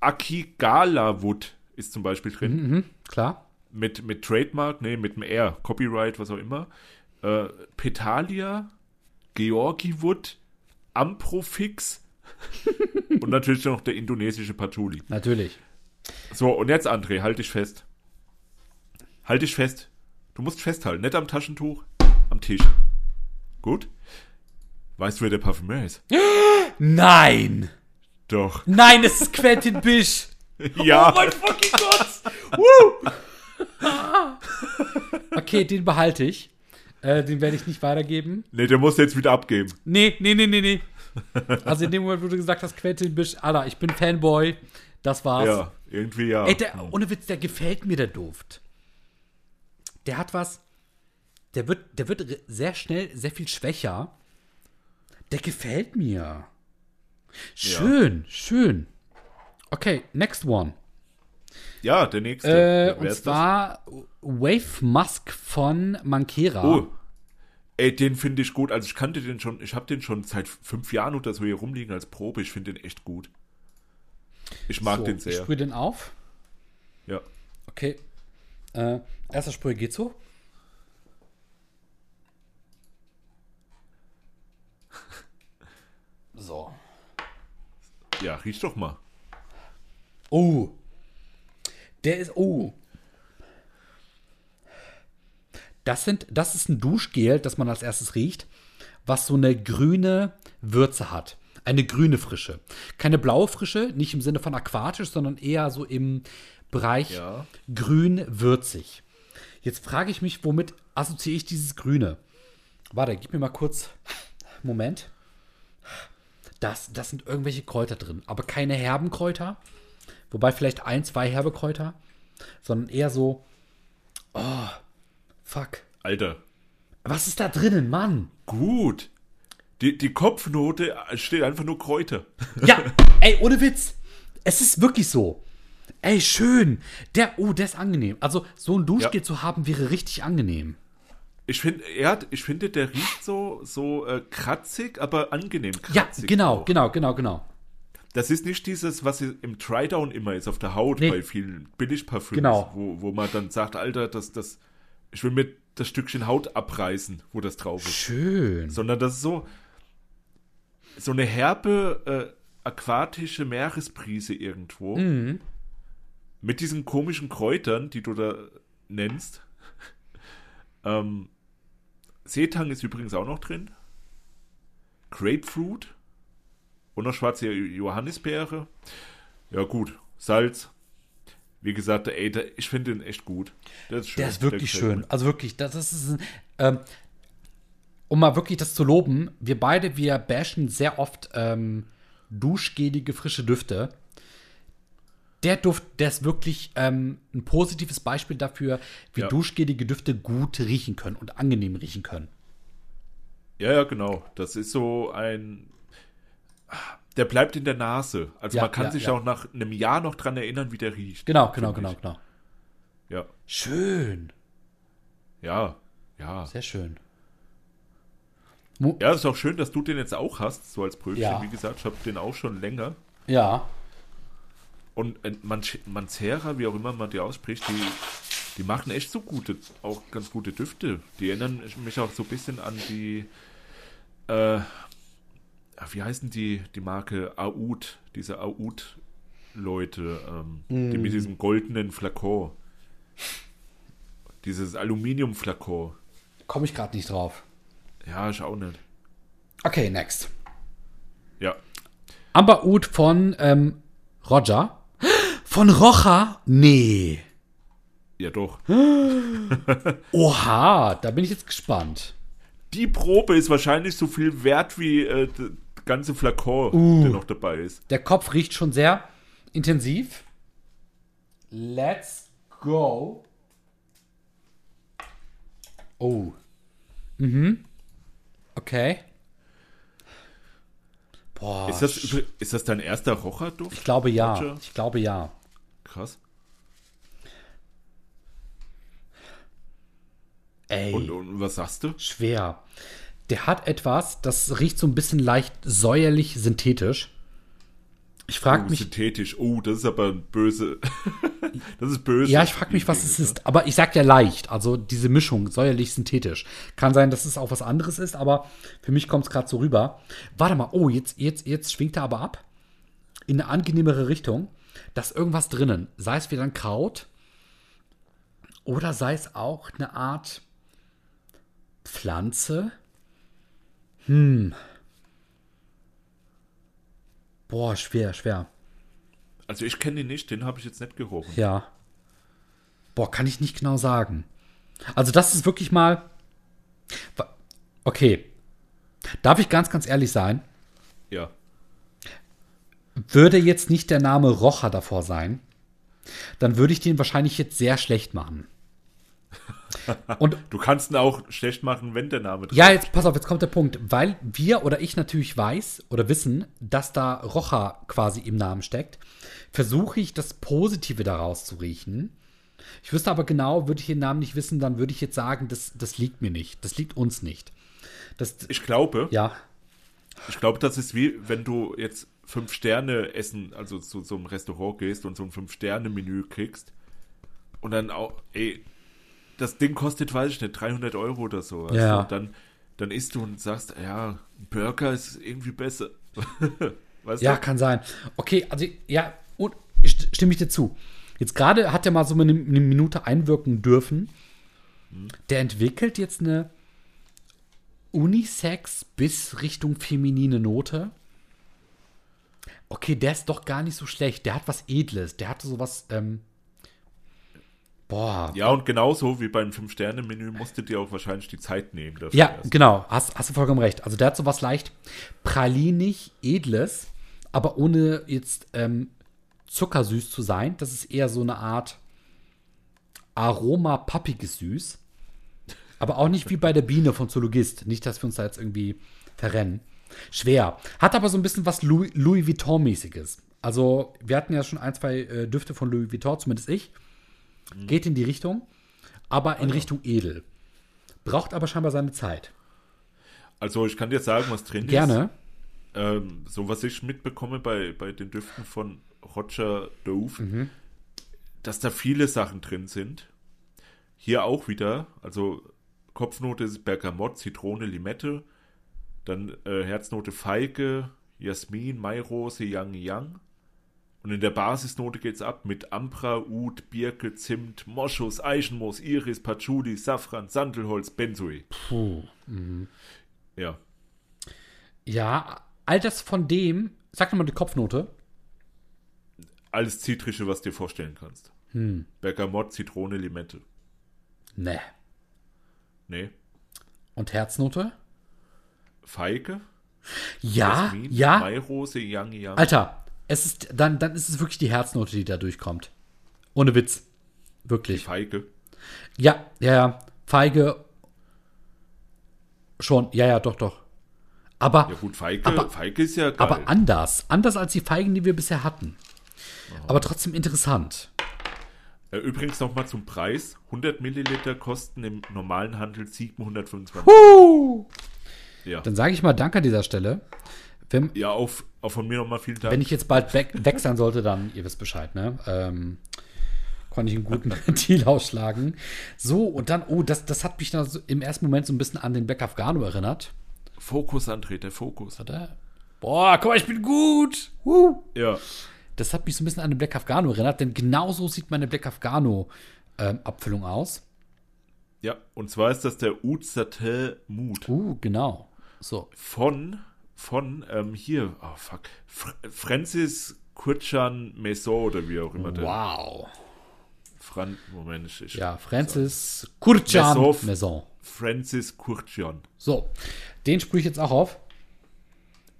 A: Akigala Wood ist zum Beispiel drin.
B: Mhm, klar.
A: Mit, mit Trademark, nee, mit dem R, Copyright, was auch immer. Äh, Petalia, Georgi Wood, Amprofix und natürlich noch der indonesische Patchouli.
B: Natürlich.
A: So, und jetzt, André, halt dich fest. Halt dich fest. Du musst festhalten, nicht am Taschentuch, am Tisch. Gut? Weißt du, wer der Parfümeur ist?
B: Nein!
A: Doch.
B: Nein, es ist Quentin Bisch!
A: Ja.
B: Oh mein fucking Gott! Woo! okay, den behalte ich. Äh, den werde ich nicht weitergeben.
A: Nee, der muss jetzt wieder abgeben.
B: Nee, nee, nee, nee, nee. Also in dem Moment, wo du gesagt hast, Quentin Bisch, Alter, ich bin Fanboy. Das war's.
A: Ja, irgendwie ja.
B: Ey, der, ohne Witz, der gefällt mir, der Duft. Der hat was. Der wird, der wird sehr schnell sehr viel schwächer. Der gefällt mir. Schön, schön. Okay, next one.
A: ja, der nächste.
B: Äh, und
A: ist das?
B: zwar Wave Musk von Mankera.
A: Oh. Ey, den finde ich gut. Also ich kannte den schon, ich habe den schon seit fünf Jahren oder so hier rumliegen als Probe. Ich finde den echt gut. Ich mag
B: so,
A: den
B: Ich
A: sehr.
B: sprühe den auf.
A: Ja.
B: Okay. Äh, erster Sprühe geht so. So.
A: Ja, riech doch mal.
B: Oh. Der ist. Oh. Das, sind, das ist ein Duschgel, das man als erstes riecht, was so eine grüne Würze hat. Eine grüne Frische. Keine blaue Frische, nicht im Sinne von aquatisch, sondern eher so im Bereich
A: Ja.
B: grün-würzig. Jetzt frage ich mich, womit assoziiere ich dieses Grüne? Warte, gib mir mal kurz. Moment. Das, das sind irgendwelche Kräuter drin, aber keine herben Kräuter. Wobei vielleicht ein, zwei herbe Kräuter, sondern eher so. Oh, fuck.
A: Alter.
B: Was ist da drinnen, Mann?
A: Gut. Die, die Kopfnote steht einfach nur Kräuter.
B: Ja, ey, ohne Witz. Es ist wirklich so. Ey, schön. Der, oh, der ist angenehm. Also, so ein Duschgel
A: Ja.
B: zu haben, wäre richtig angenehm.
A: Ich finde, ich finde, der riecht so, so äh, kratzig, aber angenehm
B: Ja,
A: kratzig.
B: genau,
A: auch.
B: genau, genau, genau.
A: Das ist nicht dieses, was im Try-Down immer ist auf der Haut
B: Nee.
A: bei vielen Billigparfüms,
B: Genau.
A: wo, wo man dann sagt, Alter, das, das, ich will mir das Stückchen Haut abreißen, wo das drauf ist.
B: Schön.
A: Sondern das ist so, so eine herbe, äh, aquatische Meeresbrise irgendwo.
B: Mhm.
A: Mit diesen komischen Kräutern, die du da nennst. ähm, Seetang ist übrigens auch noch drin. Grapefruit. Und noch schwarze Johannisbeere. Ja, gut. Salz. Wie gesagt, ey, der, ich finde den echt gut. Der ist schön.
B: Der ist wirklich
A: gefällt
B: schön.
A: mir.
B: Also wirklich, das ist ein, ähm, um mal wirklich das zu loben, wir beide, wir bashen sehr oft ähm, duschgelige, frische Düfte. Der Duft, der ist wirklich ähm, ein positives Beispiel dafür, wie
A: Ja.
B: duschgelige Düfte gut riechen können und angenehm riechen können.
A: Ja, ja, genau. Das ist so ein. Der bleibt in der Nase. Also
B: Ja,
A: man kann
B: ja,
A: sich auch nach einem Jahr noch dran erinnern, wie der riecht.
B: Genau, genau, genau,
A: ich.
B: genau.
A: Ja,
B: Schön.
A: ja, ja.
B: Sehr schön.
A: Ja, ist auch schön, dass du den jetzt auch hast, so als Brötchen.
B: Ja.
A: Wie gesagt, ich habe den auch schon länger.
B: Ja.
A: Und äh, Manch- Mancera, wie auch immer man die ausspricht, die, die machen echt so gute, auch ganz gute Düfte. Die erinnern mich auch so ein bisschen an die, äh, wie heißen die, die Marke Aoud, diese Aoud-Leute, ähm, die mit diesem goldenen Flakon. Dieses Aluminium-Flakon.
B: Komme ich gerade nicht drauf.
A: Ja, ich auch nicht.
B: Okay, next.
A: Ja.
B: Amber Oud von ähm, Roger. Von Rocha? Nee.
A: Ja, doch.
B: Oha, da bin ich jetzt gespannt.
A: Die Probe ist wahrscheinlich so viel wert wie äh, der ganze Flakon, der noch dabei ist.
B: Der Kopf riecht schon sehr intensiv. Let's go. Oh. Mhm. Okay. Boah.
A: Ist das, ist das dein erster Rocherduft?
B: ich glaube ja.
A: Roger?
B: Ich glaube ja.
A: Krass.
B: Ey.
A: Und, und was sagst du?
B: schwer. Der hat etwas, das riecht so ein bisschen leicht säuerlich synthetisch. Ich frage
A: Oh,
B: mich,
A: synthetisch. Oh, das ist aber böse. das ist böse.
B: ja, ich frage mich, was es ist. Aber ich sag ja leicht, also diese Mischung säuerlich synthetisch. Kann sein, dass es auch was anderes ist, aber für mich kommt es gerade so rüber. Warte mal, oh, jetzt, jetzt, jetzt schwingt er aber ab in eine angenehmere Richtung. Da ist irgendwas drinnen. Sei es wieder ein Kraut oder sei es auch eine Art Pflanze. Hm. Boah, schwer, schwer.
A: Also ich kenne den nicht, den habe ich jetzt nicht gerochen.
B: Ja. Boah, kann ich nicht genau sagen. Also das ist wirklich mal Okay. Darf ich ganz, ganz ehrlich sein?
A: Ja.
B: Würde jetzt nicht der Name Rocher davor sein, dann würde ich den wahrscheinlich jetzt sehr schlecht machen.
A: Und du kannst ihn auch schlecht machen, wenn der Name
B: drin Ja, jetzt pass auf, jetzt kommt der Punkt. Weil wir oder ich natürlich weiß oder wissen, dass da Rocha quasi im Namen steckt, versuche ich das Positive daraus zu riechen. Ich wüsste aber genau, würde ich den Namen nicht wissen, dann würde ich jetzt sagen, das, das liegt mir nicht. Das liegt uns nicht.
A: Das, ich glaube.
B: Ja.
A: Ich glaube, das ist wie, wenn du jetzt fünf Sterne essen, also zu so einem Restaurant gehst und so ein fünf Sterne Menü kriegst und dann auch, ey, das Ding kostet, weiß ich nicht, 300 Euro oder so.
B: Also ja.
A: dann, dann isst du und sagst, ja, Burger ist irgendwie besser.
B: weißt ja, du? kann sein. Okay, also ja, und stimme ich dir zu. Jetzt gerade hat er mal so eine, eine Minute einwirken dürfen. Hm. Der entwickelt jetzt eine Unisex bis Richtung feminine Note. Okay, der ist doch gar nicht so schlecht. Der hat was Edles. Der hatte sowas, ähm,
A: Boah. Ja, und genauso wie beim Fünf-Sterne-Menü musstet ihr auch wahrscheinlich die Zeit nehmen
B: dafür. Ja, erst. genau. Hast, hast du vollkommen recht. Also der hat so was leicht pralinig, edles, aber ohne jetzt ähm, zuckersüß zu sein. Das ist eher so eine Art Aroma-pappiges Süß. Aber auch nicht wie bei der Biene von Zoologist. Nicht, dass wir uns da jetzt irgendwie verrennen. Schwer. Hat aber so ein bisschen was Louis, Louis Vuitton-mäßiges. Also, wir hatten ja schon ein, zwei äh, Düfte von Louis Vuitton, zumindest ich. Mhm. Geht in die Richtung, aber in also. Richtung edel. Braucht aber scheinbar seine Zeit.
A: Also ich kann dir sagen, was drin
B: Gerne.
A: ist. Gerne. Ähm, so was ich mitbekomme bei, bei den Düften von Roger Dove, mhm. dass da viele Sachen drin sind. Hier auch wieder, also Kopfnote ist Bergamott, Zitrone, Limette, dann äh, Herznote Feige, Jasmin, Mairose, Yang Yang. Und in der Basisnote geht's ab mit Ambra, Ud, Birke, Zimt, Moschus, Eichenmoos, Iris, Patchouli, Safran, Sandelholz, Benzoi.
B: Puh. Mhm.
A: Ja.
B: Ja, all das von dem, sag nochmal die Kopfnote.
A: Alles Zitrische, was du dir vorstellen kannst.
B: Hm.
A: Bergamott, Zitrone, Limette.
B: Nee.
A: Nee.
B: Und Herznote?
A: Feige.
B: Ja, Jasmin, ja.
A: Mairose, Yang Yang.
B: Alter, es ist, dann, dann ist es wirklich die Herznote, die da durchkommt. Ohne Witz. Wirklich.
A: Feige.
B: Ja, ja, ja. Feige. Schon, ja, ja, doch, doch. Aber.
A: Ja, gut, Feige, aber, Feige ist ja geil.
B: Aber anders. Anders als die Feigen, die wir bisher hatten. Aha. Aber trotzdem interessant.
A: Äh, übrigens nochmal zum Preis. 100 Milliliter kosten im normalen Handel 725.
B: Huh! Ja. Dann sage ich mal Danke an dieser Stelle.
A: Wenn, ja, auf, auch von mir nochmal vielen Dank.
B: Wenn ich jetzt bald weg, weg sein sollte, dann, ihr wisst Bescheid, ne? Ähm, konnte ich einen guten Deal ausschlagen. So, und dann, oh, das, das hat mich dann so im ersten Moment so ein bisschen an den Black Afghano erinnert.
A: Fokus, André, der Fokus.
B: Hat er? Boah, guck mal, ich bin gut. Uh.
A: Ja.
B: Das hat mich so ein bisschen an den Black Afghano erinnert, denn genauso sieht meine Black Afghano-Abfüllung ähm, aus.
A: Ja, und zwar ist das der Satel Mood.
B: Uh, genau. So.
A: Von von ähm, hier, oh fuck, Fr Francis Kurchan Maison oder wie auch immer
B: der. Wow.
A: Fran Moment, ich,
B: Ja, Francis. Kurchan Maison, Maison.
A: Francis Kurchan.
B: So, den sprühe ich jetzt auch auf.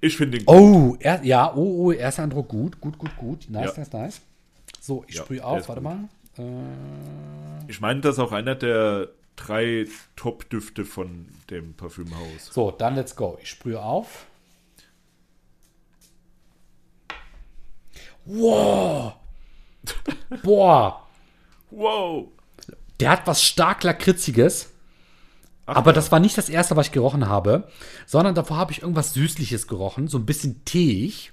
A: Ich finde ihn
B: gut. Oh, er, ja, oh, oh, erster Eindruck gut, gut, gut, gut. Nice, ja. nice, nice. So, ich ja, sprühe auf, warte gut. mal.
A: Äh, ich meine, das ist auch einer der drei Top-Düfte von dem Parfümhaus.
B: So, dann let's go. Ich sprühe auf. Wow. Boah.
A: Wow.
B: Der hat was stark lakritziges. Ach, aber ja. das war nicht das erste, was ich gerochen habe, sondern davor habe ich irgendwas Süßliches gerochen, so ein bisschen teeig.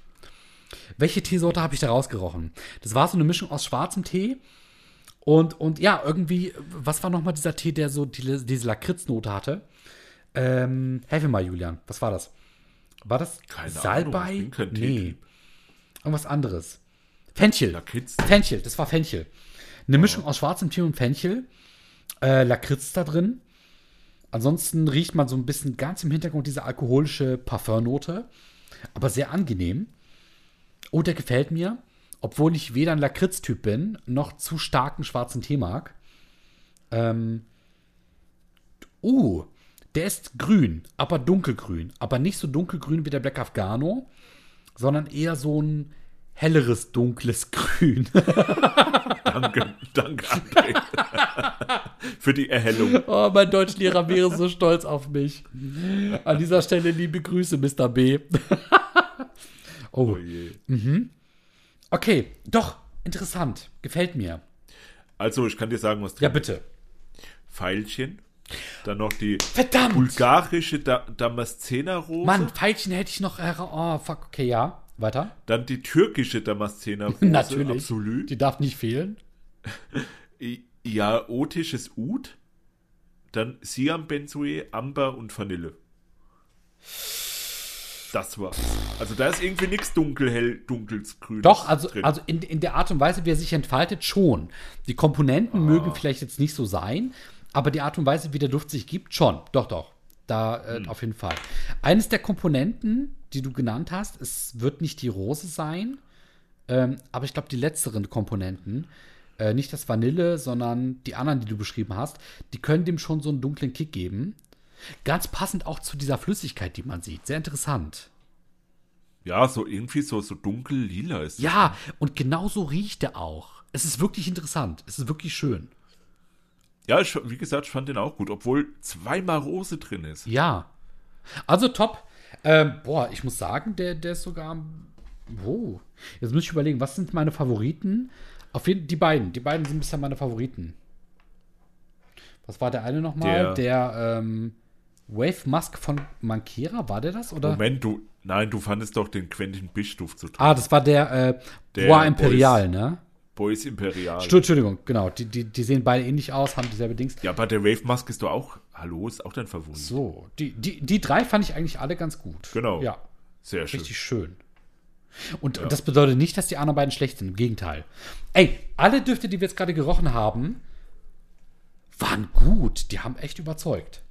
B: Welche Teesorte habe ich da rausgerochen? Das war so eine Mischung aus schwarzem Tee und, und ja, irgendwie, was war nochmal dieser Tee, der so die, diese Lakritznote hatte? Ähm, helf mir mal, Julian, was war das? War das
A: Keine
B: Salbei?
A: Ahnung, ich bin kein
B: nee. Irgendwas anderes. Fenchel.
A: Lakritz.
B: Fenchel, das war Fenchel. Eine Mischung aus schwarzem Tee und Fenchel. Äh, Lakritz da drin. Ansonsten riecht man so ein bisschen ganz im Hintergrund diese alkoholische Parfumnote. Aber sehr angenehm. Oh, der gefällt mir. Obwohl ich weder ein Lakritz-Typ bin, noch zu starken schwarzen Tee mag. Ähm. Uh, Der ist grün, aber dunkelgrün. Aber nicht so dunkelgrün wie der Black Afghano, sondern eher so ein helleres, dunkles Grün.
A: Danke, danke, André. Für die Erhellung.
B: Oh, mein Deutschlehrer wäre so stolz auf mich. An dieser Stelle liebe Grüße, Mr. B. oh,
A: Oh je.
B: Okay, doch, interessant. Gefällt mir.
A: Also, ich kann dir sagen, was
B: Ja,
A: drin
B: bitte.
A: ist. Pfeilchen. Dann noch die
B: Verdammt!
A: bulgarische da Damaszener-Rose.
B: Mann, Pfeilchen hätte ich noch. Oh, fuck, okay, ja. Weiter.
A: Dann die türkische Damaszener-Rose.
B: Natürlich.
A: Absolut.
B: Die darf nicht fehlen.
A: I- Iaotisches Ud. Dann Siam-Benzoe, Amber und Vanille. Das war's. Also da ist irgendwie nichts dunkelhell, dunkels, grünes
B: Doch, also,
A: drin.
B: also in, in der Art und Weise, wie er sich entfaltet, schon. Die Komponenten
A: Ah.
B: mögen vielleicht jetzt nicht so sein, aber die Art und Weise, wie der Duft sich gibt, schon. Doch, doch. Da äh,
A: Hm.
B: auf jeden Fall. Eines der Komponenten, die du genannt hast, es wird nicht die Rose sein, ähm, aber ich glaube, die letzteren Komponenten, äh, nicht das Vanille, sondern die anderen, die du beschrieben hast, die können dem schon so einen dunklen Kick geben. Ganz passend auch zu dieser Flüssigkeit, die man sieht. Sehr interessant.
A: ja, so irgendwie so, so dunkel lila ist. das.
B: Ja, und genau so riecht er auch. Es ist wirklich interessant. Es ist wirklich schön.
A: Ja, ich, wie gesagt, ich fand den auch gut, obwohl zweimal Rose drin ist.
B: Ja. Also top. Ähm, boah, ich muss sagen, der, der ist sogar. Oh. Jetzt muss ich überlegen, was sind meine Favoriten? Auf jeden die beiden. Die beiden sind bisher meine Favoriten. Was war der eine nochmal?
A: Der-
B: Der, ähm, Wave Mask von Mankera, war der das? Oder?
A: Moment, du, nein, du fandest doch den Quentin Bischduft so toll.
B: Ah, das war der, äh,
A: Der
B: Bois Imperial, ne?
A: Boys Imperial.
B: Stu- Entschuldigung, genau. Die, die, die sehen beide ähnlich aus, haben dieselbe Dings.
A: Ja, aber der Wave Mask ist doch auch, hallo, ist auch dein Favorit.
B: So, die, die, die drei fand ich eigentlich alle ganz gut.
A: Genau.
B: Ja,
A: Sehr schön.
B: richtig schön. Und das bedeutet nicht, dass die anderen beiden schlecht sind. Im Gegenteil. Ey, alle Düfte, die wir jetzt gerade gerochen haben, waren gut. Die haben echt überzeugt.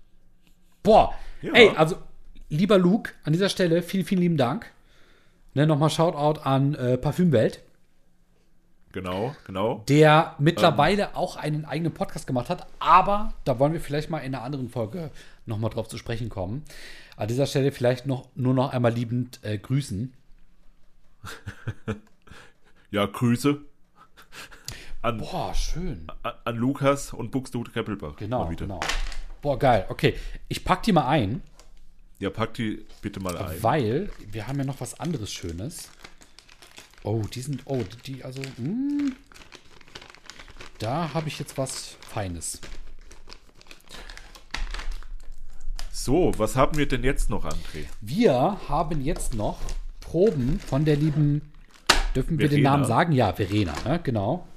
B: Boah.
A: Ja.
B: Ey, also, lieber Luke, an dieser Stelle vielen, vielen lieben Dank. Ne, Nochmal Shoutout an äh, Parfümwelt,
A: Genau, genau.
B: der mittlerweile auch einen eigenen Podcast gemacht hat. Aber da wollen wir vielleicht mal in einer anderen Folge nochmal drauf zu sprechen kommen. An dieser Stelle vielleicht noch nur noch einmal liebend äh, grüßen.
A: Ja, Grüße an,
B: Boah, schön.
A: an, an Lukas und Buxtehude Keppelbach.
B: Genau, genau. Boah, geil. Okay, ich pack die mal ein,
A: Ja, pack die bitte mal ein.
B: weil wir haben ja noch was anderes Schönes. Oh, die sind, oh, die, also, mm, da habe ich jetzt was Feines.
A: So, was haben wir denn jetzt noch, André?
B: Wir haben jetzt noch Proben von der lieben, dürfen wir den. Namen sagen? Ja, Verena, ne? genau.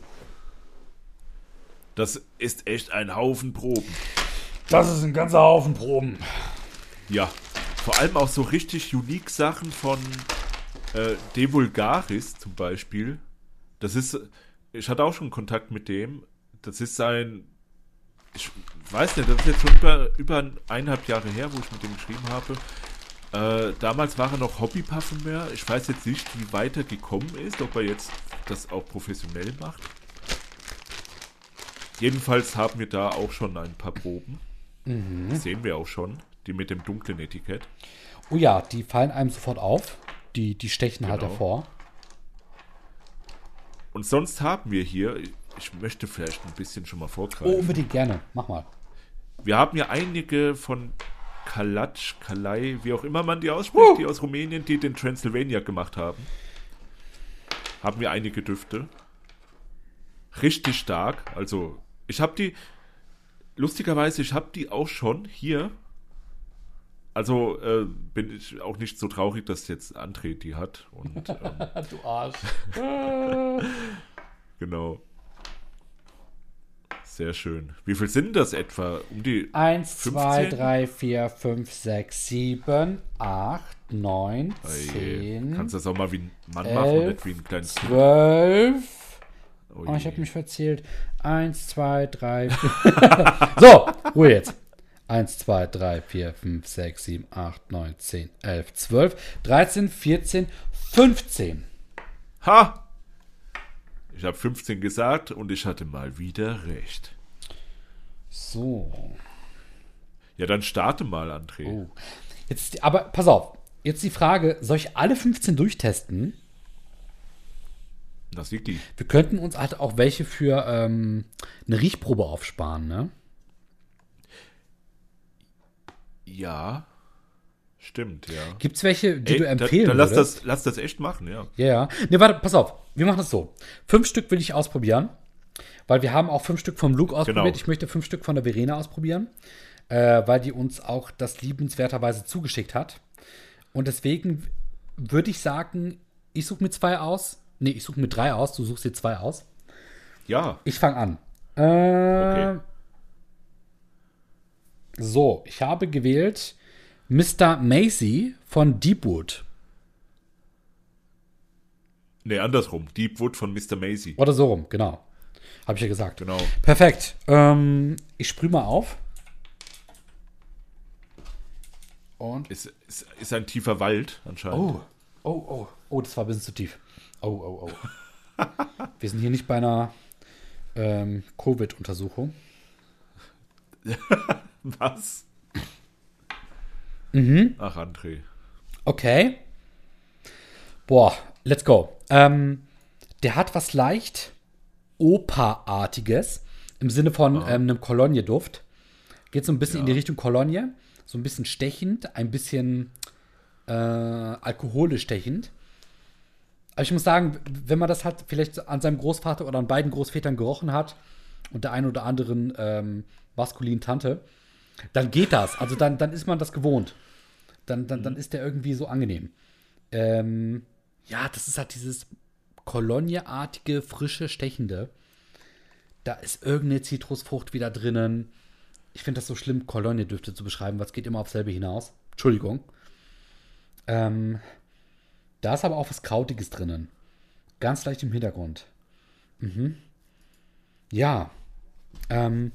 A: Das ist echt ein Haufen Proben.
B: Das ist ein ganzer Haufen Proben.
A: Ja, vor allem auch so richtig unique Sachen von äh, De Vulgaris zum Beispiel. Das ist, ich hatte auch schon Kontakt mit dem. Das ist sein, ich weiß nicht, das ist jetzt schon über, über eineinhalb Jahre her, wo ich mit dem geschrieben habe. Äh, damals war er noch Hobbyparfümeur. Ich weiß jetzt nicht, wie weit er gekommen ist, ob er jetzt das auch professionell macht. Jedenfalls haben wir da auch schon ein paar Proben. Die sehen wir auch schon, die mit dem dunklen Etikett.
B: Oh ja, die fallen einem sofort auf. Die, die stechen halt
A: Genau.
B: hervor.
A: Und sonst haben wir hier, ich möchte vielleicht ein bisschen schon mal
B: Oh,
A: vorgreifen.
B: unbedingt gerne. Mach mal.
A: Wir haben ja einige von Kalatsch, Kalai, wie auch immer man die ausspricht, die aus Rumänien, die den Transylvania gemacht haben. Haben wir einige Düfte. Richtig stark. Also, ich habe die, lustigerweise, ich habe die auch schon hier. Also äh, bin ich auch nicht so traurig, dass jetzt André die hat. Und ähm,
B: Du Arsch.
A: genau. Sehr schön. Wie viel sind das etwa? Um die
B: 1, 2,
A: 15?
B: 3, 4, 5, 6, 7, 8, 9,
A: Oje.
B: 10,
A: Kannst du das auch mal wie ein Mann machen und
B: elf,
A: nicht wie ein kleines Kind?
B: 12.
A: Oh
B: Oh, ich habe mich verzählt. 1, 2, 3, 4. so, Ruhe jetzt. 1, 2, 3, 4, 5, 6, 7, 8, 9, 10, 11, 12, 13, 14, 15.
A: Ha! Ich habe 15 gesagt und ich hatte mal wieder recht.
B: So.
A: Ja, dann starte mal, André.
B: Oh. Jetzt, aber pass auf, jetzt die Frage, soll ich alle 15 durchtesten?
A: Das die.
B: Wir könnten uns halt auch welche für ähm, eine Riechprobe aufsparen, ne?
A: Ja. Stimmt, ja.
B: Gibt's welche, die
A: Ey,
B: du
A: da-
B: empfehlen
A: dann lass
B: würdest?
A: das, lass das echt machen, ja.
B: Ja, ja. Ne, warte, pass auf. Wir machen das so. Fünf Stück will ich ausprobieren. Weil wir haben auch fünf Stück vom Luke ausprobiert.
A: Genau.
B: Ich möchte fünf Stück von der Verena ausprobieren. Äh, weil die uns auch das liebenswerterweise zugeschickt hat. Und deswegen würde ich sagen, ich suche mir zwei aus. Nee, ich suche mir drei aus. Du suchst dir zwei aus.
A: Ja,
B: Ich fange an. Äh,
A: Okay.
B: So, ich habe gewählt Mr. Macy von Deepwood.
A: nee, andersrum. Deepwood von Mr. Macy.
B: Oder so rum, genau. Habe ich ja gesagt.
A: Genau.
B: Perfekt. Ähm, ich sprühe mal auf. Und.
A: Ist, ist, ist ein tiefer Wald anscheinend.
B: Oh, oh, oh. Oh, das war ein bisschen zu tief. Oh, oh, oh. Wir sind hier nicht bei einer ähm, Covid-Untersuchung.
A: Was?
B: Mhm.
A: Ach, André.
B: Okay. Boah, let's go. Ähm, der hat was leicht Operartiges im Sinne von ähm, einem Kolonie-Duft. Geht so ein bisschen in die Richtung Kolonie. So ein bisschen stechend, ein bisschen äh, alkoholisch stechend. Aber ich muss sagen, wenn man das halt vielleicht an seinem Großvater oder an beiden Großvätern gerochen hat und der einen oder anderen ähm, maskulinen Tante, dann geht das. Also dann, dann ist man das gewohnt. Dann, dann, dann ist der irgendwie so angenehm. Ähm, ja, das ist halt dieses Kolonie-artige, frische, stechende. Da ist irgendeine Zitrusfrucht wieder drinnen. Ich finde das so schlimm, Kolonie-Düfte zu beschreiben, was geht immer auf selbe hinaus. Entschuldigung. Ähm, da ist aber auch was Krautiges drinnen. Ganz leicht im Hintergrund. Mhm. Ja. Ähm,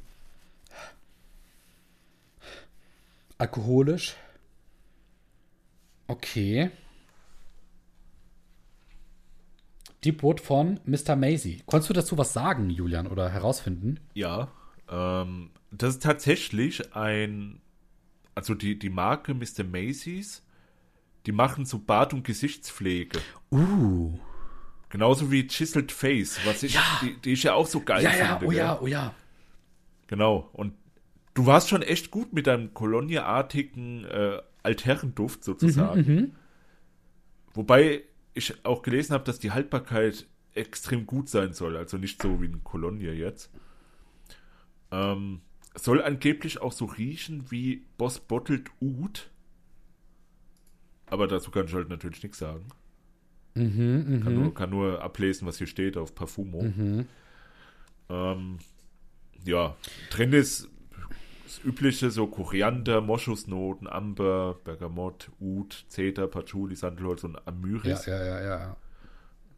B: alkoholisch. Okay. Deepwood von Mr. Macy. Konntest du dazu was sagen, Julian, oder herausfinden?
A: Ja. Ähm, das ist tatsächlich ein. Also die, die Marke Mr. Macy's, die machen so Bart- und Gesichtspflege.
B: Uh.
A: Genauso wie Chiseled Face, was ich,
B: Ja.
A: die, die ich ja auch so geil
B: Ja,
A: finde.
B: ja, oh
A: gell?
B: ja, oh ja.
A: Genau. Und du warst schon echt gut mit deinem koloniartigen äh, Altherrenduft sozusagen. Wobei ich auch gelesen habe, dass die Haltbarkeit extrem gut sein soll. Also nicht so wie ein Kolonie jetzt. Ähm, soll angeblich auch so riechen wie Boss Bottled Oud. Aber dazu kann ich halt natürlich nichts sagen.
B: Mhm,
A: Kann, nur, kann nur ablesen, was hier steht auf Parfumo. Ähm, ja, drin ist das übliche, so Koriander, Moschusnoten, Amber, Bergamott, Oud, Zeder, Patchouli, Sandelholz und
B: Ja,
A: Amyris.
B: ja, ja, ja.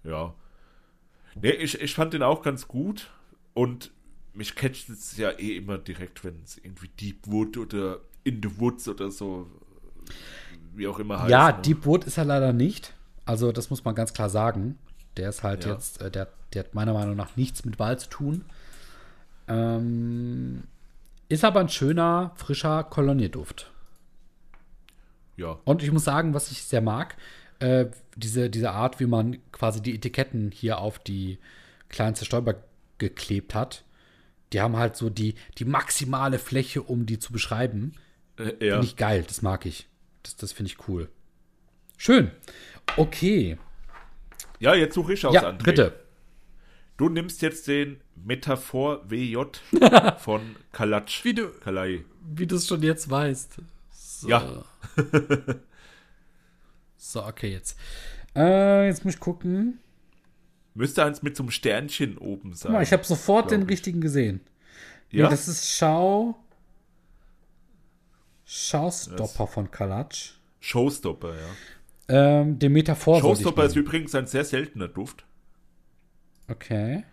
A: Ja. Nee, ich, ich fand den auch ganz gut und mich catcht es ja eh immer direkt, wenn es irgendwie Deep Wood oder In the Woods oder so, wie auch immer heißt.
B: Ja,
A: ne?
B: Deepwood ist er leider nicht. Also, das muss man ganz klar sagen. Der ist halt
A: Ja.
B: jetzt, äh, der, der hat meiner Meinung nach nichts mit Wahl zu tun. Ähm, ist aber ein schöner, frischer Kolonieduft.
A: Ja,
B: Und ich muss sagen, was ich sehr mag, äh, diese, diese Art, wie man quasi die Etiketten hier auf die kleinen Zerstäuber geklebt hat. Die haben halt so die, die maximale Fläche, um die zu beschreiben.
A: äh, ja.
B: Finde ich geil, das mag ich. Das, das finde ich cool. Schön. Okay.
A: ja, jetzt suche ich aus,
B: Ja,
A: André.
B: bitte.
A: Du nimmst jetzt den Metaphor WJ von Kalatsch.
B: Wie du-
A: Kalai.
B: Wie du es schon jetzt weißt. So.
A: Ja.
B: So, okay, jetzt. Äh, jetzt muss ich gucken.
A: Müsste eins mit so einem Sternchen oben sein.
B: Guck mal, ich habe sofort den
A: ich.
B: richtigen gesehen.
A: ja?
B: Nee, das ist Schau. Schaustopper von Kalatsch.
A: Showstopper, ja.
B: Ähm, sollte ich
A: Showstopper ist übrigens ein sehr seltener Duft.
B: Okay.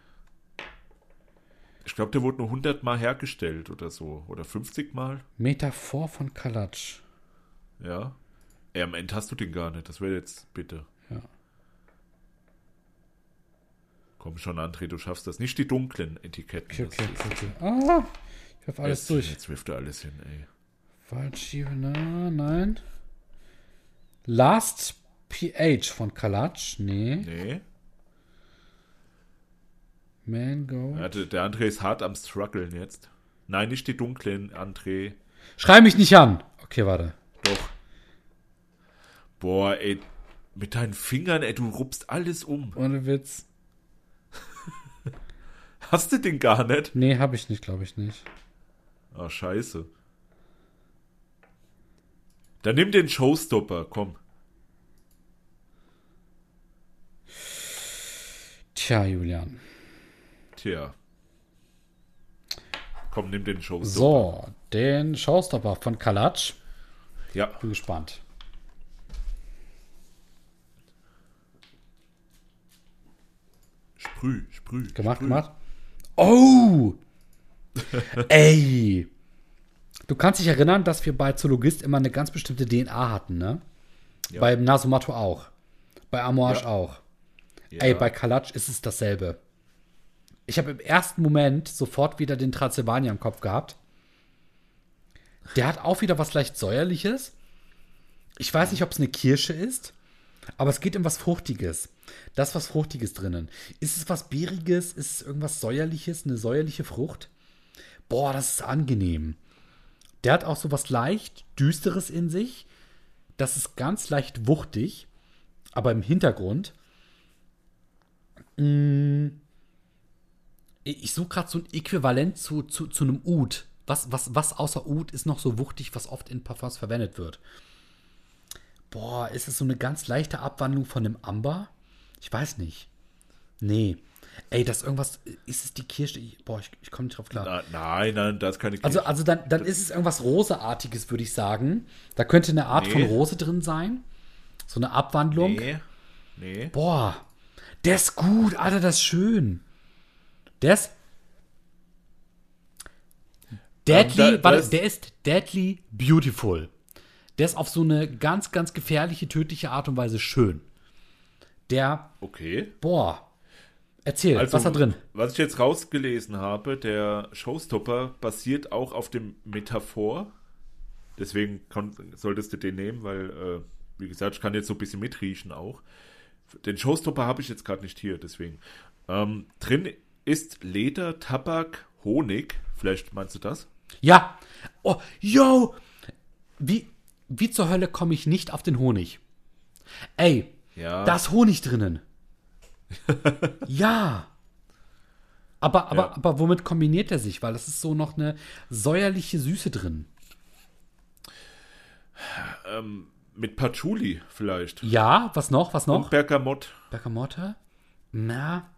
A: Ich glaube, der wurde nur 100 Mal hergestellt oder so. Oder 50 Mal.
B: Metaphor von Kalatsch.
A: Ja. Ey, am Ende hast du den gar nicht. Das wäre jetzt bitte.
B: Ja.
A: Komm schon, André, du schaffst das. Nicht die dunklen Etiketten.
B: Okay, okay, okay. okay. Ah, ich werfe alles
A: jetzt,
B: durch.
A: Jetzt wirft er alles hin, ey.
B: Waldschiebe, na, nein. Last PH von Kalatsch, nee.
A: Nee.
B: Mango.
A: Ja, der André ist hart am struggeln jetzt. Nein, nicht die dunklen, André.
B: Schrei mich nicht an. Okay, warte.
A: Doch. Boah, ey. Mit deinen Fingern, ey, du rupst alles um.
B: Ohne Witz.
A: Hast du den gar nicht?
B: Nee, habe ich nicht, glaube ich nicht.
A: Ah, scheiße. Dann nimm den Showstopper, komm.
B: Tja, Julian.
A: Tja. Komm, nimm den Showstopper.
B: So, den Showstopper von Kalatsch.
A: Ja.
B: Bin gespannt.
A: Sprüh, sprüh.
B: Gemacht,
A: sprüh.
B: gemacht. Oh! Ey! Du kannst dich erinnern, dass wir bei Zoologist immer eine ganz bestimmte DNA hatten, ne?
A: Ja.
B: Bei Nasumato auch. Bei Amouage
A: Ja.
B: auch.
A: Ja.
B: Ey, bei Kalatsch ist es dasselbe. Ich habe im ersten Moment sofort wieder den Transylvanier im Kopf gehabt. Der hat auch wieder was leicht säuerliches. Ich weiß nicht, ob es eine Kirsche ist, aber es geht um was Fruchtiges. Da ist was Fruchtiges drinnen. Ist es was Beeriges? Ist es irgendwas Säuerliches? Eine säuerliche Frucht? Boah, das ist angenehm. Der hat auch so was leicht Düsteres in sich. Das ist ganz leicht wuchtig, aber im Hintergrund. Mm, ich suche gerade so ein Äquivalent zu, zu, zu einem Oud. Was, was, was außer Oud ist noch so wuchtig, was oft in Parfums verwendet wird? Boah, ist es so eine ganz leichte Abwandlung von dem Amber? Ich weiß nicht. Nee. Ey, das ist irgendwas. Ist es die Kirsche? Boah, ich, ich komme nicht drauf klar.
A: Na, nein, nein, da ist keine Kirsche.
B: Also, also dann, dann ist es irgendwas Roseartiges, würde ich sagen. Da könnte eine Art von
A: Nee.
B: Rose drin sein. So eine Abwandlung.
A: nee. Nee.
B: Boah, der ist gut, Alter, das ist schön. Der ist. Deadly,
A: Ähm, da-
B: warte, der ist deadly beautiful. Der ist auf so eine ganz, ganz gefährliche, tödliche Art und Weise schön. Der,
A: Okay.
B: boah. Erzähl,
A: Also,
B: was da drin?
A: Was ich jetzt rausgelesen habe, der Showstopper basiert auch auf dem Metaphor. Deswegen solltest du den nehmen, weil, äh, wie gesagt, ich kann jetzt so ein bisschen mitriechen auch. Den Showstopper habe ich jetzt gerade nicht hier, deswegen. Ähm, drin ist Leder, Tabak, Honig. Vielleicht meinst du das?
B: Ja. Oh, yo. Wie, wie zur Hölle komme ich nicht auf den Honig? Ey,
A: Ja.
B: da ist Honig drinnen. Ja. Aber, aber,
A: Ja.
B: aber womit kombiniert er sich? Weil das ist so noch eine säuerliche Süße drin.
A: Mit Patchouli vielleicht.
B: Ja, was noch? Was
A: Und
B: noch?
A: Bergamott,
B: Bergamotte? Na,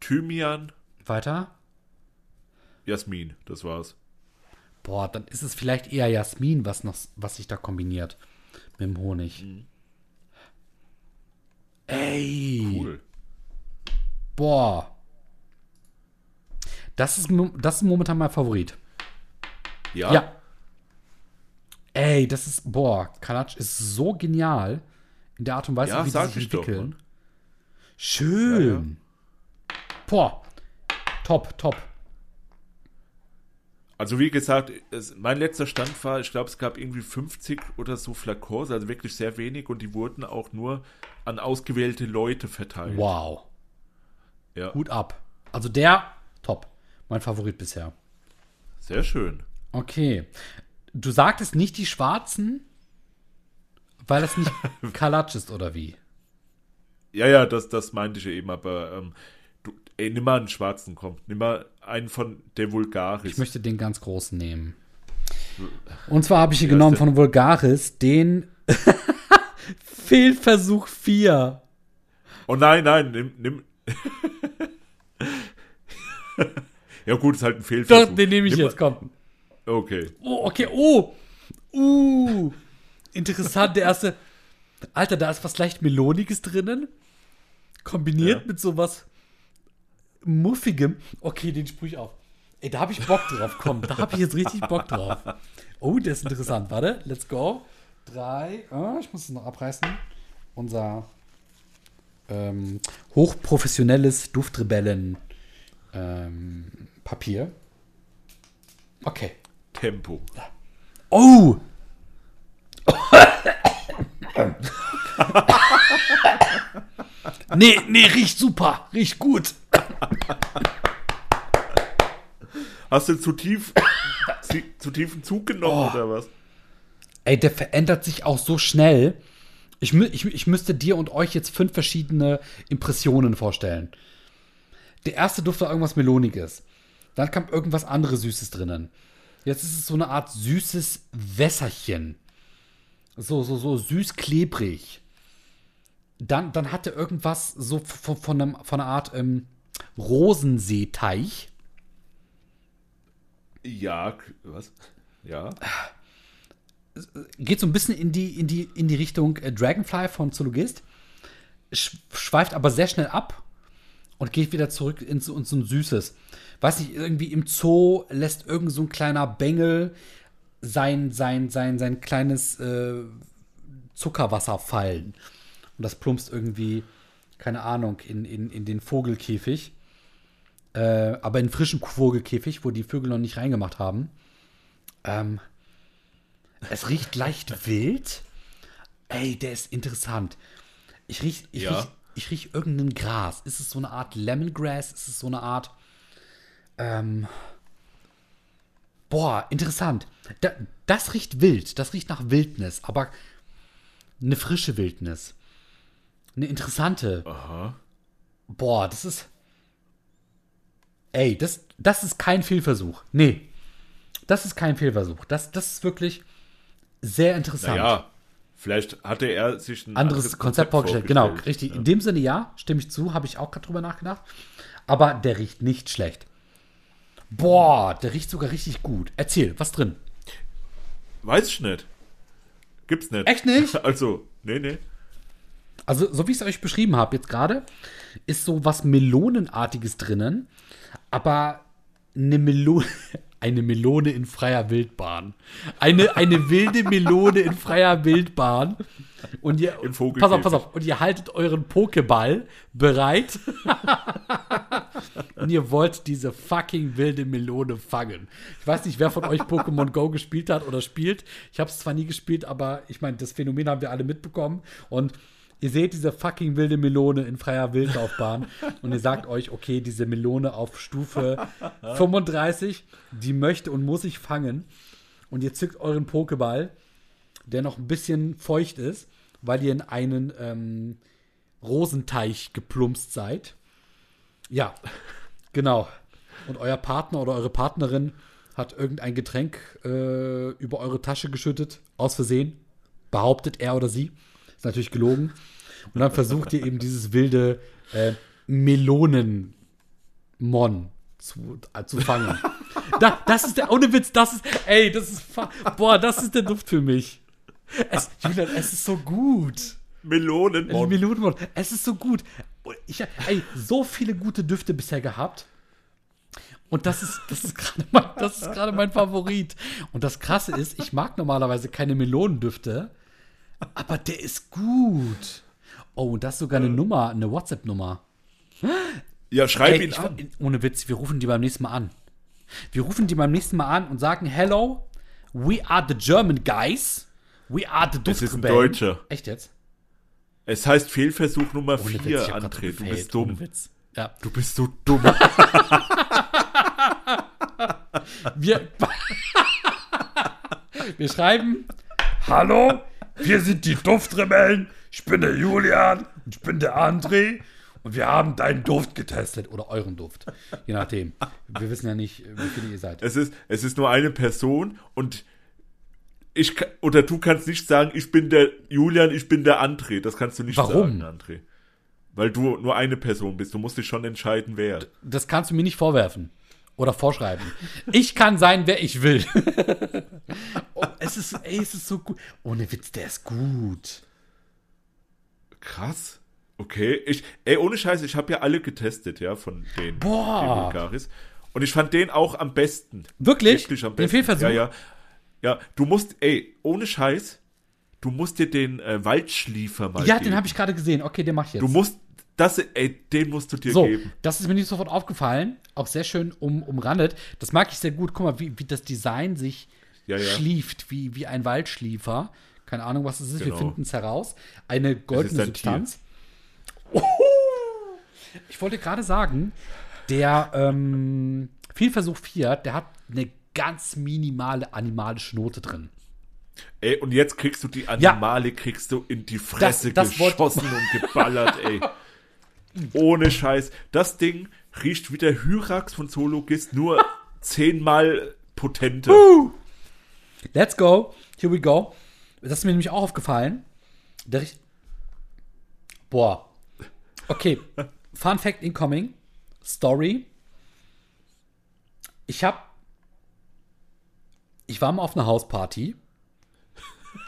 A: Thymian,
B: weiter?
A: Jasmin. Das war's.
B: Boah, dann ist es vielleicht eher Jasmin, was noch, was sich da kombiniert mit dem Honig. Ey.
A: Cool.
B: Boah. Das ist, das ist momentan mein Favorit.
A: Ja.
B: Ja. Ey, das ist, boah, Kalatsch ist so genial in der Art und Weise,
A: Ja,
B: wie
A: sag
B: sich
A: ich doch,
B: entwickeln.
A: Mann.
B: Schön. Boah. Top, top.
A: Also wie gesagt, es, mein letzter Stand war, ich glaube, es gab irgendwie 50 oder so Flakons, also wirklich sehr wenig und die wurden auch nur an ausgewählte Leute verteilt.
B: Wow.
A: Ja,
B: Hut ab. Also der, top. Mein Favorit bisher.
A: sehr schön.
B: Okay. Du sagtest nicht die Schwarzen, weil das nicht Kalatsch ist, oder wie?
A: Ja, ja, das, das meinte ich ja eben, aber ähm, du, ey, nimm mal einen schwarzen, komm. Nimm mal einen von der Vulgaris.
B: Ich möchte den ganz großen nehmen. Und zwar habe ich hier
A: heißt
B: genommen von Vulgaris den Fehlversuch 4.
A: oh nein, nein, nimm, nimm. ja gut, ist halt ein Fehlversuch.
B: Doch, den nehme ich
A: Nimm
B: jetzt, komm.
A: Okay.
B: Oh, okay, oh. Uh. Interessant, der erste. Alter, da ist was leicht Meloniges drinnen. Kombiniert
A: Ja.
B: mit sowas Muffigem. Okay, den sprühe ich auf. Ey, da habe ich Bock drauf. Komm, da habe ich jetzt richtig Bock drauf. Oh, der ist interessant. Warte, let's go. Drei. Ah, ich muss es noch abreißen. Unser ähm, hochprofessionelles Duftrebellen ähm, Papier. Okay.
A: Tempo.
B: Oh, nee, nee, riecht super. Riecht gut.
A: Hast du zu tief, zu, tiefen Zug genommen
B: Oh.
A: oder was?
B: Ey, der verändert sich auch so schnell. Ich, ich, ich müsste dir und euch jetzt fünf verschiedene Impressionen vorstellen. Der erste Duft war irgendwas Meloniges. Dann kam irgendwas anderes Süßes drinnen. Jetzt ist es so eine Art süßes Wässerchen. So, so, so süß-klebrig. Dann, dann hatte irgendwas so von, von, einem, von einer Art ähm, Rosenseeteich.
A: Ja, was? Ja.
B: geht so ein bisschen in die, in die, in die Richtung äh, Dragonfly von Zoologist, sch schweift aber sehr schnell ab und geht wieder zurück in so, in so ein Süßes. Weiß nicht, irgendwie im Zoo lässt irgend so ein kleiner Bengel sein, sein, sein, sein kleines äh, Zuckerwasser fallen. Und das plumpst irgendwie, keine Ahnung, in, in, in den Vogelkäfig. Äh, aber in frischen Vogelkäfig, wo die Vögel noch nicht reingemacht haben. Ähm, es riecht leicht wild. Ey, der ist interessant. Ich riech, ich
A: Ja.
B: riech, ich riech irgendein Gras. Ist es so eine Art Lemongrass? Ist es so eine Art. Ähm, boah, interessant. Da, das riecht wild. Das riecht nach Wildnis, aber eine frische Wildnis. Eine interessante.
A: Aha.
B: Boah, das ist. Ey, das, das ist kein Fehlversuch. Nee. Das ist kein Fehlversuch. Das, das ist wirklich sehr interessant.
A: Naja, vielleicht hatte er sich ein
B: Anderes Konzept vorgestellt. Genau, richtig. In dem Sinne ja, stimme ich zu, habe ich auch gerade drüber nachgedacht. Aber der riecht nicht schlecht. Boah, der riecht sogar richtig gut. Erzähl, was drin?
A: Weiß ich nicht. Gibt's nicht.
B: Echt nicht?
A: Also, nee, nee.
B: Also, so wie ich es euch beschrieben habe jetzt gerade, ist so was Melonenartiges drinnen, aber eine Melone, eine Melone in freier Wildbahn. Eine, eine wilde Melone in freier Wildbahn. Und ihr, pass auf, pass auf. Und ihr haltet euren Pokéball bereit. und ihr wollt diese fucking wilde Melone fangen. Ich weiß nicht, wer von euch Pokémon Go gespielt hat oder spielt. Ich habe es zwar nie gespielt, aber ich meine, das Phänomen haben wir alle mitbekommen. Und ihr seht diese fucking wilde Melone in freier Wildlaufbahn und ihr sagt euch, okay, diese Melone auf Stufe 35, die möchte und muss ich fangen. Und ihr zückt euren Pokéball, der noch ein bisschen feucht ist, weil ihr in einen ähm, Rosenteich geplumpst seid. Ja, genau. Und euer Partner oder eure Partnerin hat irgendein Getränk äh, über eure Tasche geschüttet, aus Versehen, behauptet er oder sie. Ist natürlich gelogen. Und dann versucht ihr eben dieses wilde äh, Melonen-Mon zu, äh, zu fangen. da, das ist der, ohne Witz, das ist, ey, das ist, boah, das ist der Duft für mich. Es, Julian, es ist so gut.
A: Melonenmond.
B: Melonenmond. Es ist so gut. Ich habe so viele gute Düfte bisher gehabt. Und das ist, das ist gerade mein, das ist gerade mein Favorit. Und das Krasse ist, ich mag normalerweise keine Melonendüfte, aber der ist gut. Oh, und das ist sogar eine Nummer, eine WhatsApp-Nummer.
A: Ja, schreib
B: Ey,
A: ihn
B: ich,
A: an.
B: ohne Witz, wir rufen die beim nächsten Mal an. Wir rufen die beim nächsten Mal an und sagen: Hello, we are the German guys. We are the
A: Es ist ein
B: Duftrebellen."
A: Deutscher.
B: Echt jetzt?
A: Es heißt Fehlversuch Nummer
B: Ohne Witz,
A: 4,
B: ich hab grad
A: André. Du bist dumm.
B: Ohne Witz. Ja.
A: Du bist so dumm.
B: Wir, wir schreiben: Hallo, wir sind die Duftrebellen. Ich bin der Julian und ich bin der André. Und wir haben deinen Duft getestet. Oder euren Duft. Je nachdem. Wir wissen ja nicht, wie viele ihr seid.
A: Es ist, es ist nur eine Person und ich oder du kannst nicht sagen, ich bin der Julian, ich bin der André. Das kannst du nicht
B: Warum?
A: sagen, André. Weil du nur eine Person bist. Du musst dich schon entscheiden, wer.
B: Das kannst du mir nicht vorwerfen. Oder vorschreiben. Ich kann sein, wer ich will. oh, es ist, ey, es ist so gut. Ohne Witz, der ist gut.
A: Krass. Okay. Ich, ey, ohne Scheiß, ich habe ja alle getestet, ja, von den,
B: Boah.
A: den Bulgaris. Und ich fand den auch am besten.
B: Wirklich?
A: Wirklich am
B: Den
A: besten.
B: Fehlversuch?
A: Ja, ja. Ja, du musst, ey, ohne Scheiß, du musst dir den äh, Waldschliefer mal
B: Ja,
A: geben.
B: den habe ich gerade gesehen. Okay, den mach ich jetzt.
A: Du musst, das, ey, den musst du dir
B: so,
A: geben.
B: das ist mir nicht sofort aufgefallen. Auch sehr schön um, umrandet. Das mag ich sehr gut. Guck mal, wie, wie das Design sich
A: Ja, ja.
B: schlieft, wie, wie ein Waldschliefer. Keine Ahnung, was es ist. Wir
A: Genau.
B: finden es heraus. Eine goldene
A: ein
B: Substanz. Ich wollte gerade sagen, der ähm, Vielversuch 4, der hat eine ganz minimale animalische Note drin.
A: Ey, und jetzt kriegst du die Animale, kriegst du in die Fresse
B: Das- das
A: geschossen und geballert, ey. Ohne Scheiß. Das Ding riecht wie der Hyrax von Zoologist, nur zehnmal potenter.
B: Let's go. Here we go. Das ist mir nämlich auch aufgefallen. Der riech- Boah. Okay. Fun Fact incoming. Story. Ich hab. Ich war mal auf einer Hausparty.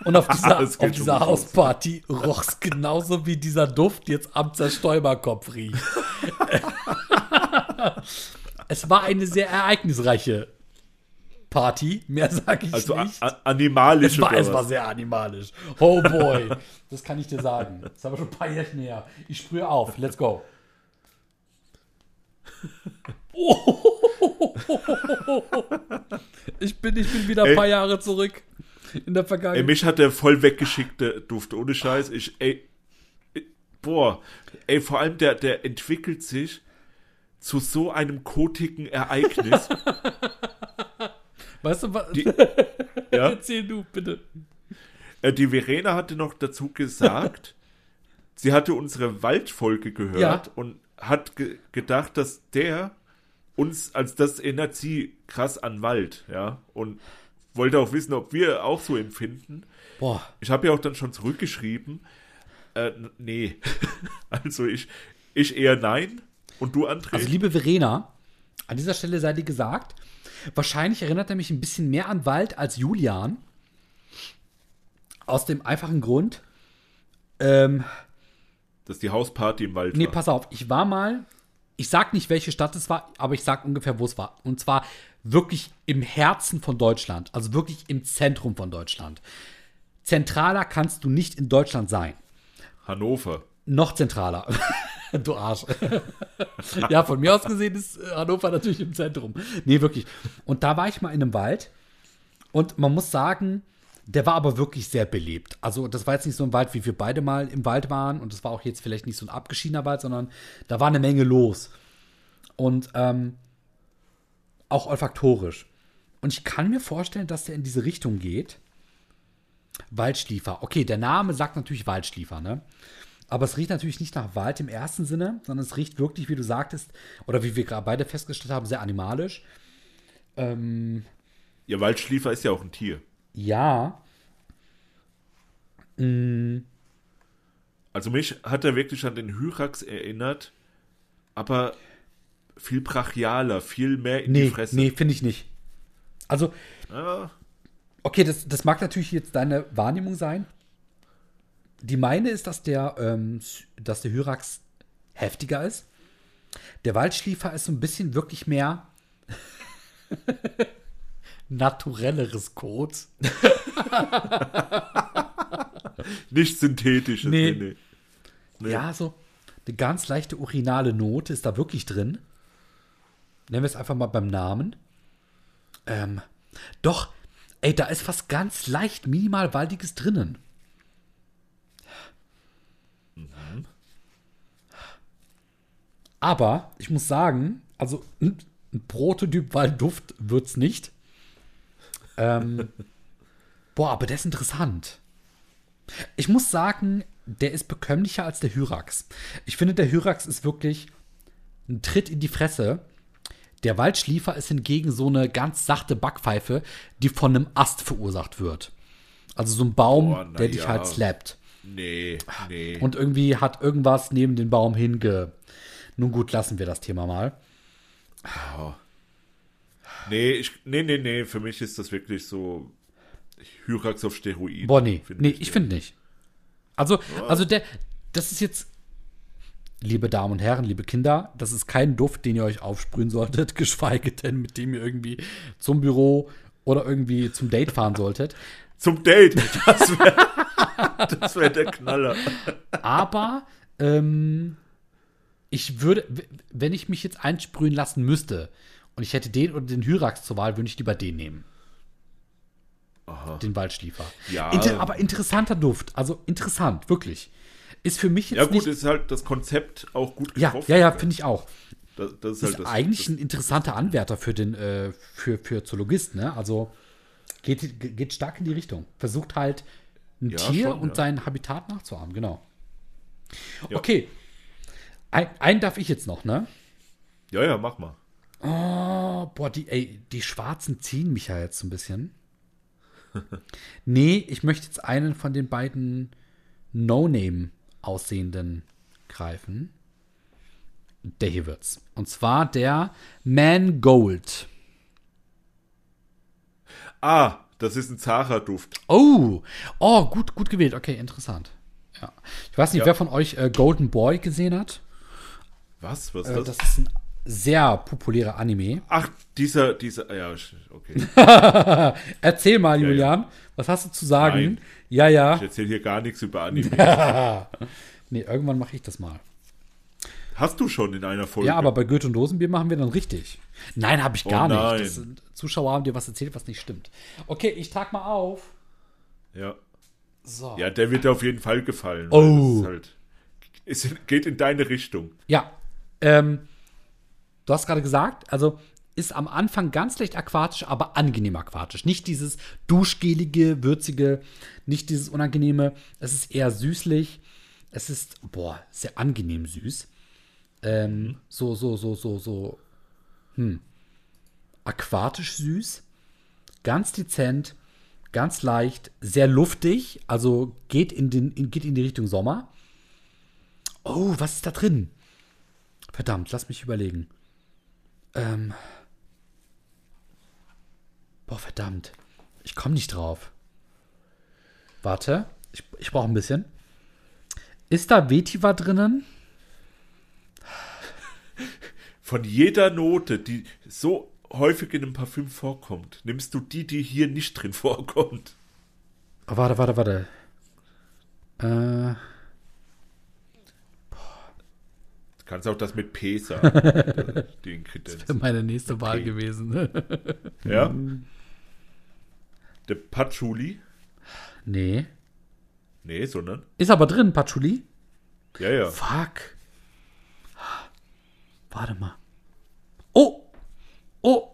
B: Und auf dieser,
A: Es
B: auf dieser. Hausparty roch's genauso wie dieser Duft jetzt am Zerstäuberkopf riecht. es war eine sehr ereignisreiche Party. Mehr sage ich
A: Also
B: nicht.
A: a- animalisch
B: Es war, es war sehr animalisch. Oh boy. Das kann ich dir sagen. Das ist aber schon ein paar Jahre her. Ich sprühe auf. Let's go. Ich bin, ich bin wieder ein paar Jahre zurück in der
A: Ey,
B: Vergangenheit.
A: mich hat der voll weggeschickt, der Duft, ohne Scheiß. Ich, ey, ey, boah, ey, vor allem der, der entwickelt sich zu so einem kotigen Ereignis.
B: Weißt du was?
A: ja?
B: Erzähl du, bitte.
A: Äh, die Verena hatte noch dazu gesagt, sie hatte unsere Waldfolge gehört
B: Ja.
A: und hat ge gedacht, dass der uns, als das erinnert sie krass an Wald, ja, und wollte auch wissen, ob wir auch so empfinden.
B: Boah.
A: Ich habe ja auch dann schon zurückgeschrieben, äh, nee, also ich, ich eher nein und du, André?
B: Also, liebe Verena, an dieser Stelle sei dir gesagt, wahrscheinlich erinnert er mich ein bisschen mehr an Wald als Julian. Aus dem einfachen Grund, ähm,
A: dass die Hausparty im Wald
B: Nee,
A: war.
B: pass auf, ich war mal, ich sag nicht, welche Stadt es war, aber ich sag ungefähr, wo es war. Und zwar wirklich im Herzen von Deutschland, also wirklich im Zentrum von Deutschland. Zentraler kannst du nicht in Deutschland sein.
A: Hannover.
B: Noch zentraler. du Arsch. ja, von mir aus gesehen ist äh, Hannover natürlich im Zentrum. Nee, wirklich. Und da war ich mal in einem Wald und man muss sagen, der war aber wirklich sehr belebt. Also, das war jetzt nicht so ein Wald, wie wir beide mal im Wald waren. Und das war auch jetzt vielleicht nicht so ein abgeschiedener Wald, sondern da war eine Menge los. Und ähm, auch olfaktorisch. Und ich kann mir vorstellen, dass der in diese Richtung geht. Waldschliefer. Okay, der Name sagt natürlich Waldschliefer, ne? Aber es riecht natürlich nicht nach Wald im ersten Sinne, sondern es riecht wirklich, wie du sagtest, oder wie wir gerade beide festgestellt haben, sehr animalisch. Ähm,
A: Ja, Waldschliefer ist ja auch ein Tier.
B: Ja,
A: Also mich hat er wirklich an den Hyrax erinnert, aber viel brachialer, viel mehr in die
B: nee,
A: Fresse.
B: nee, finde ich nicht. Also,
A: Ah,
B: okay, das, das mag natürlich jetzt deine Wahrnehmung sein. Die meine ist, dass der, ähm, dass der Hyrax heftiger ist. Der Waldschliefer ist so ein bisschen wirklich mehr naturelleres Kot.
A: nicht synthetisches.
B: Nee.
A: Nee. Nee.
B: Ja, so eine ganz leichte urinale Note ist da wirklich drin. Nennen wir es einfach mal beim Namen. Ähm, doch, ey, da ist fast ganz leicht minimal Waldiges drinnen. Aber ich muss sagen, also ein, ein Prototyp Waldduft wird's nicht. Ähm, boah, aber der ist interessant. Ich muss sagen, der ist bekömmlicher als der Hyrax. Ich finde, der Hyrax ist wirklich ein Tritt in die Fresse. Der Waldschliefer ist hingegen so eine ganz sachte Backpfeife, die von einem Ast verursacht wird. Also so ein Baum,
A: na
B: der dich
A: ja.
B: halt slappt.
A: Nee, nee.
B: Und irgendwie hat irgendwas neben den Baum hinge. Nun gut, lassen wir das Thema mal.
A: Nee, ich, nee, nee, nee, für mich ist das wirklich so Hyrax auf Steroiden.
B: Boah, nee,
A: find
B: nee, ich finde nicht. Also, also der, das ist jetzt, liebe Damen und Herren, liebe Kinder, das ist kein Duft, den ihr euch aufsprühen solltet, geschweige denn, mit dem ihr irgendwie zum Büro oder irgendwie zum Date fahren solltet.
A: Zum Date. Das wäre das wär der Knaller.
B: Aber ähm, ich würde, wenn ich mich jetzt einsprühen lassen müsste und ich hätte den oder den Hyrax zur Wahl, würde ich lieber den nehmen. den Waldschliefer.
A: Ja.
B: Inter aber interessanter Duft. Also interessant, wirklich. Ist für mich jetzt
A: Ja, gut, ist halt das Konzept auch gut
B: Ja,
A: getroffen.
B: ja, ja, finde ich auch.
A: Das, das ist
B: Ist
A: halt das.
B: eigentlich ein interessanter Anwärter für den äh, für, für Zoologist, ne? Also geht, geht stark in die Richtung. Versucht halt ein
A: Ja,
B: Tier
A: schon,
B: und
A: ja.
B: sein Habitat nachzuahmen, genau.
A: Ja.
B: Okay. Ein, einen darf ich jetzt noch, ne?
A: ja, ja, mach mal.
B: Oh, boah, die, ey, die Schwarzen ziehen mich ja jetzt so ein bisschen. nee, ich möchte jetzt einen von den beiden No-Name aussehenden greifen. Der hier wird's. Und zwar der Mangold.
A: Ah, das ist ein Zara-Duft.
B: Oh, oh, gut, gut gewählt. Okay, interessant. Ja. Ich weiß nicht,
A: Ja.
B: wer von euch äh, Golden Boy gesehen hat.
A: Was? Was
B: Äh,
A: ist
B: das
A: das?
B: ist ein sehr populärer Anime.
A: Ach, dieser, dieser, ja, okay.
B: Erzähl mal,
A: Ja,
B: Julian, was hast du zu sagen?
A: Nein.
B: Ja, ja.
A: Ich erzähle hier gar nichts über Anime.
B: Nee, irgendwann mache ich das mal.
A: Hast du schon in einer Folge?
B: Ja, aber bei Goethe und Dosenbier machen wir dann richtig. Nein, habe ich gar
A: Oh
B: nicht. Das Zuschauer haben dir was erzählt, was nicht stimmt. Okay, ich trag mal auf.
A: Ja.
B: So.
A: ja, der wird dir auf jeden Fall gefallen.
B: Oh.
A: weil Das ist halt, es geht in deine Richtung.
B: Ja. Ähm, du hast gerade gesagt, also ist am Anfang ganz leicht aquatisch, aber angenehm aquatisch. Nicht dieses duschgelige, würzige, nicht dieses unangenehme. Es ist eher süßlich. Es ist, boah, sehr angenehm süß. Ähm, so, so, so, so, so, hm. Aquatisch süß. Ganz dezent, ganz leicht, sehr luftig. Also geht in, den, in, geht in die Richtung Sommer. Oh, was ist da drin? Verdammt, lass mich überlegen. Ähm. Boah, verdammt. Ich komme nicht drauf. Warte, ich, ich brauche ein bisschen. Ist da Vetiver drinnen?
A: Von jeder Note, die so häufig in einem Parfüm vorkommt, nimmst du die, die hier nicht drin vorkommt.
B: Oh, warte, warte, warte. Äh,
A: Du kannst auch das mit P sagen. die Ingredienz.
B: meine nächste Wahl gewesen.
A: Ja? Der Patchouli?
B: nee.
A: Nee, sondern.
B: Ist aber drin, Patchouli.
A: Ja, ja.
B: Fuck. Warte mal. Oh! Oh!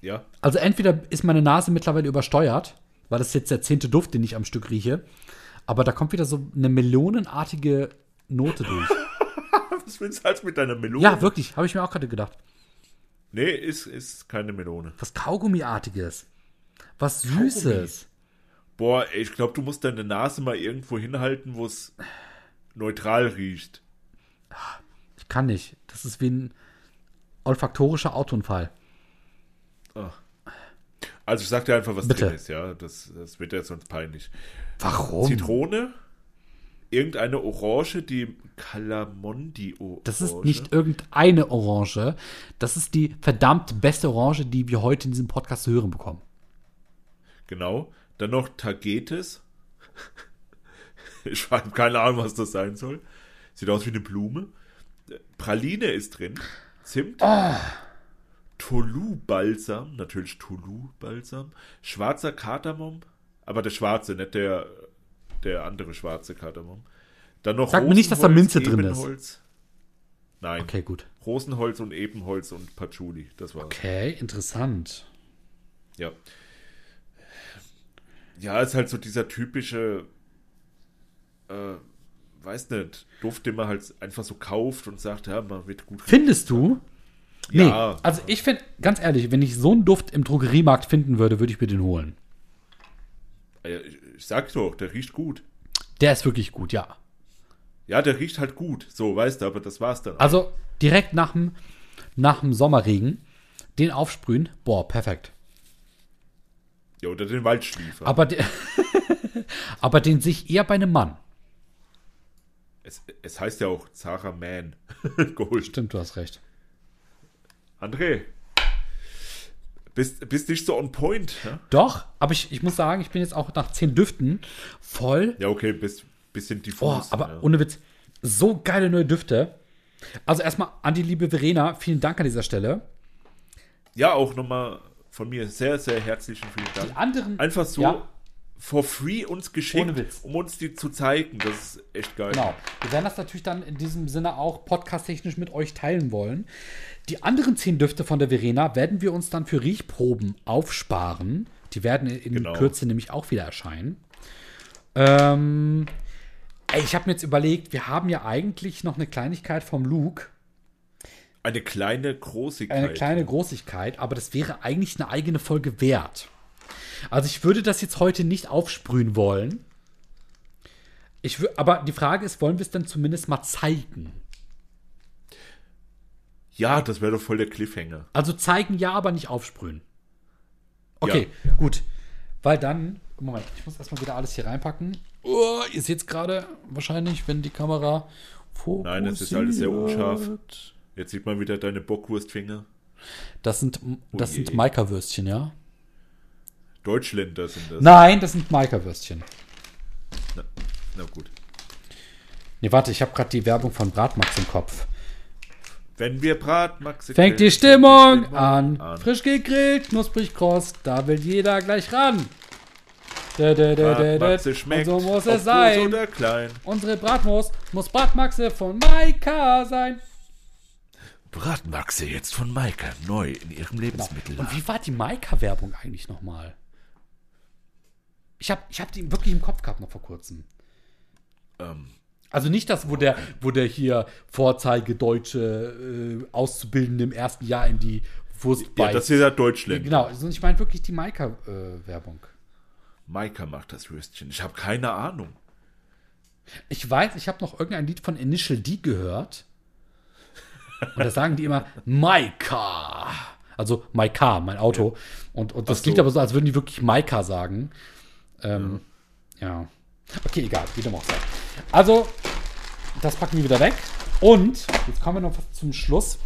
A: Ja.
B: Also entweder ist meine Nase mittlerweile übersteuert, weil das ist jetzt der zehnte Duft, den ich am Stück rieche. Aber da kommt wieder so eine melonenartige Note durch.
A: Was willst du als mit deiner Melone?
B: ja, wirklich, habe ich mir auch gerade gedacht.
A: Nee, ist, ist keine Melone.
B: Was Kaugummiartiges. Was Süßes.
A: Boah, ey, ich glaube, du musst deine Nase mal irgendwo hinhalten, wo es neutral riecht.
B: Ich kann nicht. Das ist wie ein olfaktorischer Autounfall.
A: Also ich sag dir einfach, was
B: Bitte.
A: drin ist, ja. Das, das wird ja sonst peinlich.
B: Warum?
A: Zitrone, irgendeine Orange, die Calamondi-Orange.
B: Das ist nicht irgendeine Orange. Das ist die verdammt beste Orange, die wir heute in diesem Podcast zu hören bekommen.
A: Genau. Dann noch Tagetes. Ich habe keine Ahnung, was das sein soll. Sieht aus wie eine Blume. Praline ist drin. Zimt. Tolu-Balsam. Natürlich Tolu-Balsam. Schwarzer Kardamom. Aber der schwarze, nicht der, der andere schwarze Kardamom. Dann noch
B: Sag mir nicht, dass da
A: Rosenholz,
B: Minze drin ist.
A: Ebenholz. Nein.
B: Okay, gut.
A: Rosenholz und Ebenholz und Patchouli. Das war's.
B: Okay, interessant.
A: Ja. Ja, ist halt so dieser typische, äh, weiß nicht, Duft, den man halt einfach so kauft und sagt, ja, man wird gut.
B: Findest du? Nee,
A: Ja.
B: also ich finde, ganz ehrlich, wenn ich so einen Duft im Drogeriemarkt finden würde, würde ich mir den holen.
A: Ich sag doch, der riecht gut.
B: Der ist wirklich gut, ja.
A: Ja, der riecht halt gut, so, weißt du, aber das war's dann.
B: Also direkt nach dem, nach dem Sommerregen den aufsprühen, boah, perfekt.
A: Ja, oder den Waldschliefer.
B: Aber, de aber den sich eher bei einem Mann.
A: Es, es heißt ja auch Zara Man geholt.
B: Stimmt, du hast recht.
A: André, bist, bist nicht so on point. Ja,
B: Doch, aber ich, ich muss sagen, ich bin jetzt auch nach zehn Düften voll.
A: ja okay, bist bisschen
B: Oh,
A: diffus.
B: aber
A: ja.
B: ohne Witz, so geile neue Düfte. Also erstmal an die liebe Verena, vielen Dank an dieser Stelle.
A: ja, auch nochmal von mir sehr, sehr herzlichen vielen Dank.
B: Die anderen.
A: Einfach so
B: Ja.
A: For free uns geschickt, um uns die zu zeigen. Das ist echt geil.
B: Genau. Wir werden das natürlich dann in diesem Sinne auch podcast-technisch mit euch teilen wollen. Die anderen zehn Düfte von der Verena werden wir uns dann für Riechproben aufsparen. Die werden in
A: Genau.
B: Kürze nämlich auch wieder erscheinen. Ähm, ich habe mir jetzt überlegt, wir haben ja eigentlich noch eine Kleinigkeit vom Luke.
A: Eine kleine Großigkeit.
B: Eine kleine Großigkeit, aber das wäre eigentlich eine eigene Folge wert. Also ich würde das jetzt heute nicht aufsprühen wollen. Ich aber die Frage ist, wollen wir es dann zumindest mal zeigen?
A: Ja, das wäre doch voll der Cliffhanger.
B: Also zeigen ja, aber nicht aufsprühen. Okay,
A: Ja, ja.
B: gut. Weil dann, Moment, ich muss erstmal wieder alles hier reinpacken. Oh, ihr seht es gerade wahrscheinlich, wenn die Kamera fokussiert.
A: Nein, das ist alles sehr unscharf. Jetzt sieht man wieder deine Bockwurstfinger.
B: Das sind, das
A: Oh
B: sind. Maika-Würstchen, ja?
A: Deutschländer sind das.
B: Nein, das sind Maika-Würstchen.
A: Na, na gut.
B: Nee, warte, ich habe gerade die Werbung von Bratmax im Kopf.
A: Wenn wir Bratmaxe
B: Fängt die
A: grillen,
B: Stimmung
A: fängt die
B: an. Frisch gegrillt, knusprig kross, da will jeder gleich ran. Da,
A: schmeckt,
B: so muss es sein. Unsere Bratwurst muss Bratmaxe von Maika sein.
A: Bratmaxe jetzt von Maika, neu in ihrem Lebensmittel.
B: Und wie war die Maika-Werbung eigentlich nochmal? Ich habe ich hab die wirklich im Kopf gehabt noch vor kurzem.
A: Ähm,
B: Also nicht das, wo der, wo der hier Vorzeige deutsche äh, Auszubildende im ersten Jahr in die Wurst
A: ja,
B: beißt.
A: das ist ja Deutschland.
B: Genau, also ich meine wirklich die Maika-Werbung.
A: Maika macht das Würstchen. Ich habe keine Ahnung.
B: ich weiß, ich habe noch irgendein Lied von Initial D gehört. Und da sagen die immer Maika. Also Maika, mein Auto. Und, und das
A: so.
B: klingt aber so, als würden die wirklich Maika sagen. Ähm, ja. Okay, egal, wie dem auch sei. Also, das packen wir wieder weg. Und jetzt kommen wir noch zum Schluss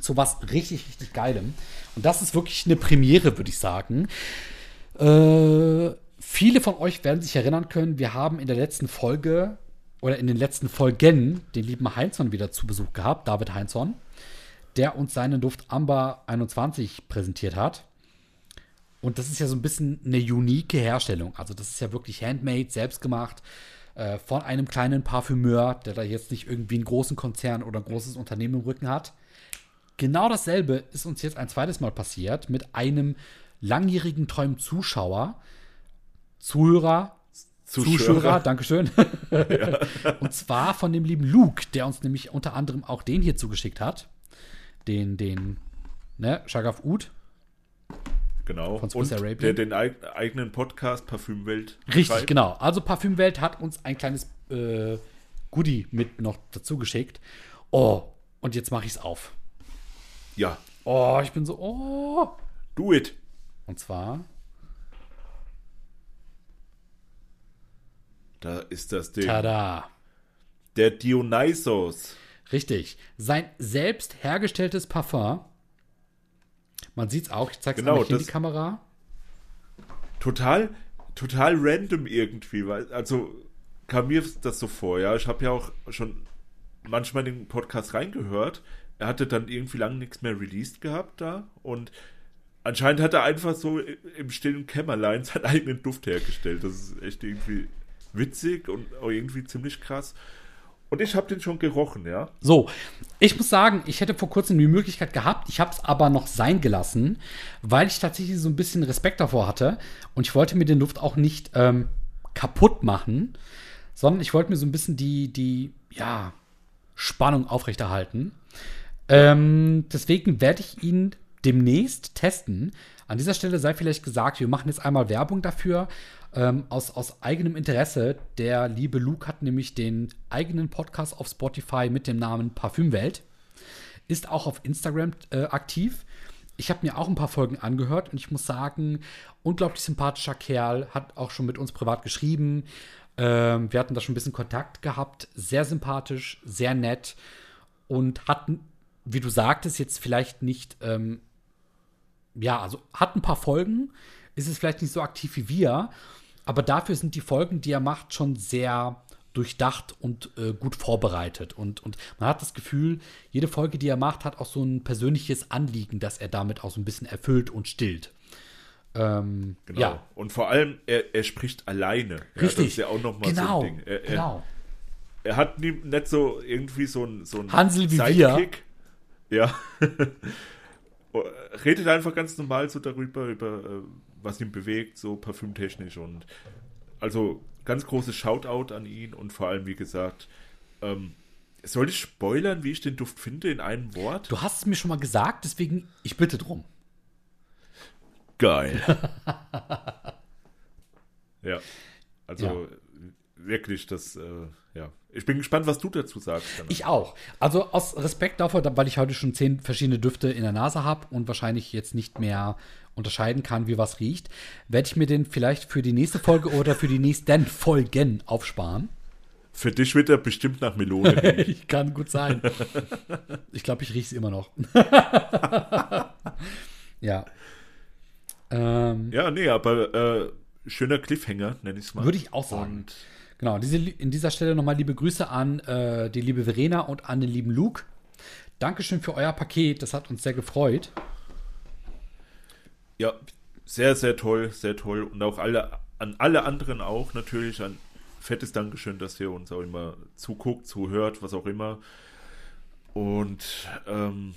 B: zu was richtig, richtig Geilem. Und das ist wirklich eine Premiere, würde ich sagen. Äh, viele von euch werden sich erinnern können, wir haben in der letzten Folge oder in den letzten Folgen den lieben Heinzon wieder zu Besuch gehabt, David Heinzon, der uns seinen Duft Amber 21 präsentiert hat. Und das ist ja so ein bisschen eine unique Herstellung. Also das ist ja wirklich handmade, selbstgemacht, äh, von einem kleinen Parfümeur, der da jetzt nicht irgendwie einen großen Konzern oder ein großes Unternehmen im Rücken hat. Genau dasselbe ist uns jetzt ein zweites Mal passiert mit einem langjährigen treuen Zuschauer, Zuhörer,
A: Zuschauer.
B: Zuschauer, Dankeschön. Und zwar von dem lieben Luke, der uns nämlich unter anderem auch den hier zugeschickt hat. Den, den, ne, Shagaf Ud.
A: Genau.
B: Von
A: Und
B: Swiss Arabian.
A: der den eig eigenen Podcast Parfümwelt
B: Richtig,
A: schreibt.
B: genau. Also Parfümwelt hat uns ein kleines äh, Goodie mit noch dazu geschickt. Oh, und jetzt mache ich es auf.
A: Ja,
B: Oh, ich bin so, oh.
A: do it.
B: Und zwar,
A: Da ist das Ding.
B: tada.
A: Der Dionysos.
B: Richtig. Sein selbst hergestelltes Parfum. Man sieht es auch. Ich zeige es
A: Genau,
B: in die Kamera.
A: Total, total random irgendwie. Weil, also kam mir das so vor, ja. Ich habe ja auch schon manchmal in den Podcast reingehört. Er hatte dann irgendwie lange nichts mehr released gehabt da. Und anscheinend hat er einfach so im stillen Kämmerlein seinen eigenen Duft hergestellt. Das ist echt irgendwie witzig und auch irgendwie ziemlich krass. Und ich habe den schon gerochen, ja.
B: So, ich muss sagen, ich hätte vor kurzem die Möglichkeit gehabt, ich habe es aber noch sein gelassen, weil ich tatsächlich so ein bisschen Respekt davor hatte und ich wollte mir den Duft auch nicht ähm, kaputt machen, sondern ich wollte mir so ein bisschen die, die, ja, Spannung aufrechterhalten. Ähm, deswegen werde ich ihn demnächst testen. An dieser Stelle sei vielleicht gesagt, wir machen jetzt einmal Werbung dafür. Ähm, aus, aus eigenem Interesse. Der liebe Luke hat nämlich den eigenen Podcast auf Spotify mit dem Namen Parfümwelt. Ist auch auf Instagram äh, aktiv. Ich habe mir auch ein paar Folgen angehört und ich muss sagen, unglaublich sympathischer Kerl, hat auch schon mit uns privat geschrieben. Ähm, wir hatten da schon ein bisschen Kontakt gehabt. Sehr sympathisch, sehr nett und hat, wie du sagtest, jetzt vielleicht nicht, ähm, ja, also hat ein paar Folgen, ist es vielleicht nicht so aktiv wie wir, aber dafür sind die Folgen, die er macht, schon sehr durchdacht und äh, gut vorbereitet. Und, und man hat das Gefühl, jede Folge, die er macht, hat auch so ein persönliches Anliegen, das er damit auch so ein bisschen erfüllt und stillt. Ähm,
A: Genau.
B: Ja,
A: Und vor allem, er, er spricht alleine. Ja,
B: richtig.
A: das ist ja auch nochmal
B: genau,
A: so ein Ding. Er, er,
B: genau.
A: er hat nie, nicht so irgendwie so ein, so ein
B: Hansel wie wir.
A: Ja. Redet einfach ganz normal so darüber, über äh, was ihn bewegt, so parfümtechnisch und also ganz großes Shoutout an ihn und vor allem, wie gesagt, ähm, soll ich spoilern, wie ich den Duft finde in einem Wort?
B: Du hast es mir schon mal gesagt, deswegen ich bitte drum.
A: Geil. ja. Also
B: Ja.
A: wirklich, das, äh, ja. Ich bin gespannt, was du dazu sagst. Dann.
B: Ich auch. Also aus Respekt davor, da- weil ich heute schon zehn verschiedene Düfte in der Nase habe und wahrscheinlich jetzt nicht mehr unterscheiden kann, wie was riecht, werde ich mir den vielleicht für die nächste Folge oder für die nächsten Folgen aufsparen.
A: Für dich wird er bestimmt nach Melone
B: kann gut sein. Ich glaube, ich rieche es immer noch. ja. Ähm,
A: Ja, nee, aber äh, schöner Cliffhanger, nenne ich es mal.
B: Würde ich auch sagen.
A: Und
B: Genau, diese, in dieser Stelle nochmal liebe Grüße an äh, die liebe Verena und an den lieben Luke. Dankeschön für euer Paket, das hat uns sehr gefreut.
A: ja, sehr, sehr toll, sehr toll. Und auch alle, an alle anderen auch natürlich ein fettes Dankeschön, dass ihr uns auch immer zuguckt, zuhört, was auch immer. Und ähm,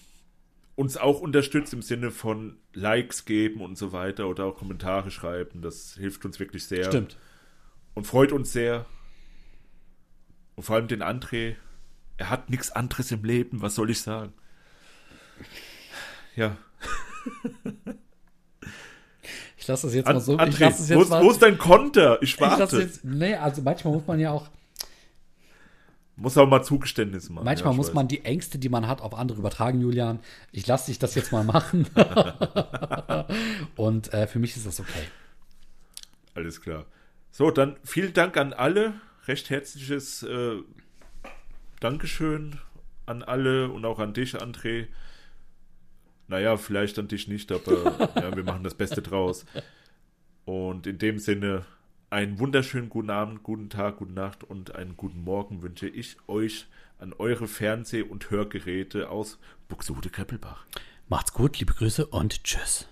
A: uns auch unterstützt im Sinne von Likes geben und so weiter oder auch Kommentare schreiben. Das hilft uns wirklich sehr.
B: Stimmt.
A: Und freut uns sehr. Und vor allem den André. Er hat nichts anderes im Leben, was soll ich sagen? Ja.
B: Ich lasse das jetzt mal so. ich
A: André,
B: es
A: wo,
B: jetzt
A: ist,
B: mal.
A: wo ist dein Konter? Ich
B: ich
A: warte.
B: jetzt, nee, also manchmal muss man ja auch,
A: Muss auch mal Zugeständnisse machen.
B: manchmal
A: ja, ich
B: muss
A: weiß.
B: man die Ängste, die man hat, auf andere übertragen, Julian. Ich lasse dich das jetzt mal machen. Und äh, für mich ist das okay.
A: Alles klar. So, dann vielen Dank an alle. Recht herzliches äh, Dankeschön an alle und auch an dich, André. Naja, vielleicht an dich nicht, aber ja, wir machen das Beste draus. Und in dem Sinne, einen wunderschönen guten Abend, guten Tag, gute Nacht und einen guten Morgen wünsche ich euch an eure Fernseh- und Hörgeräte aus Buxtehude-Kreppelbach.
B: Macht's gut, liebe Grüße und tschüss.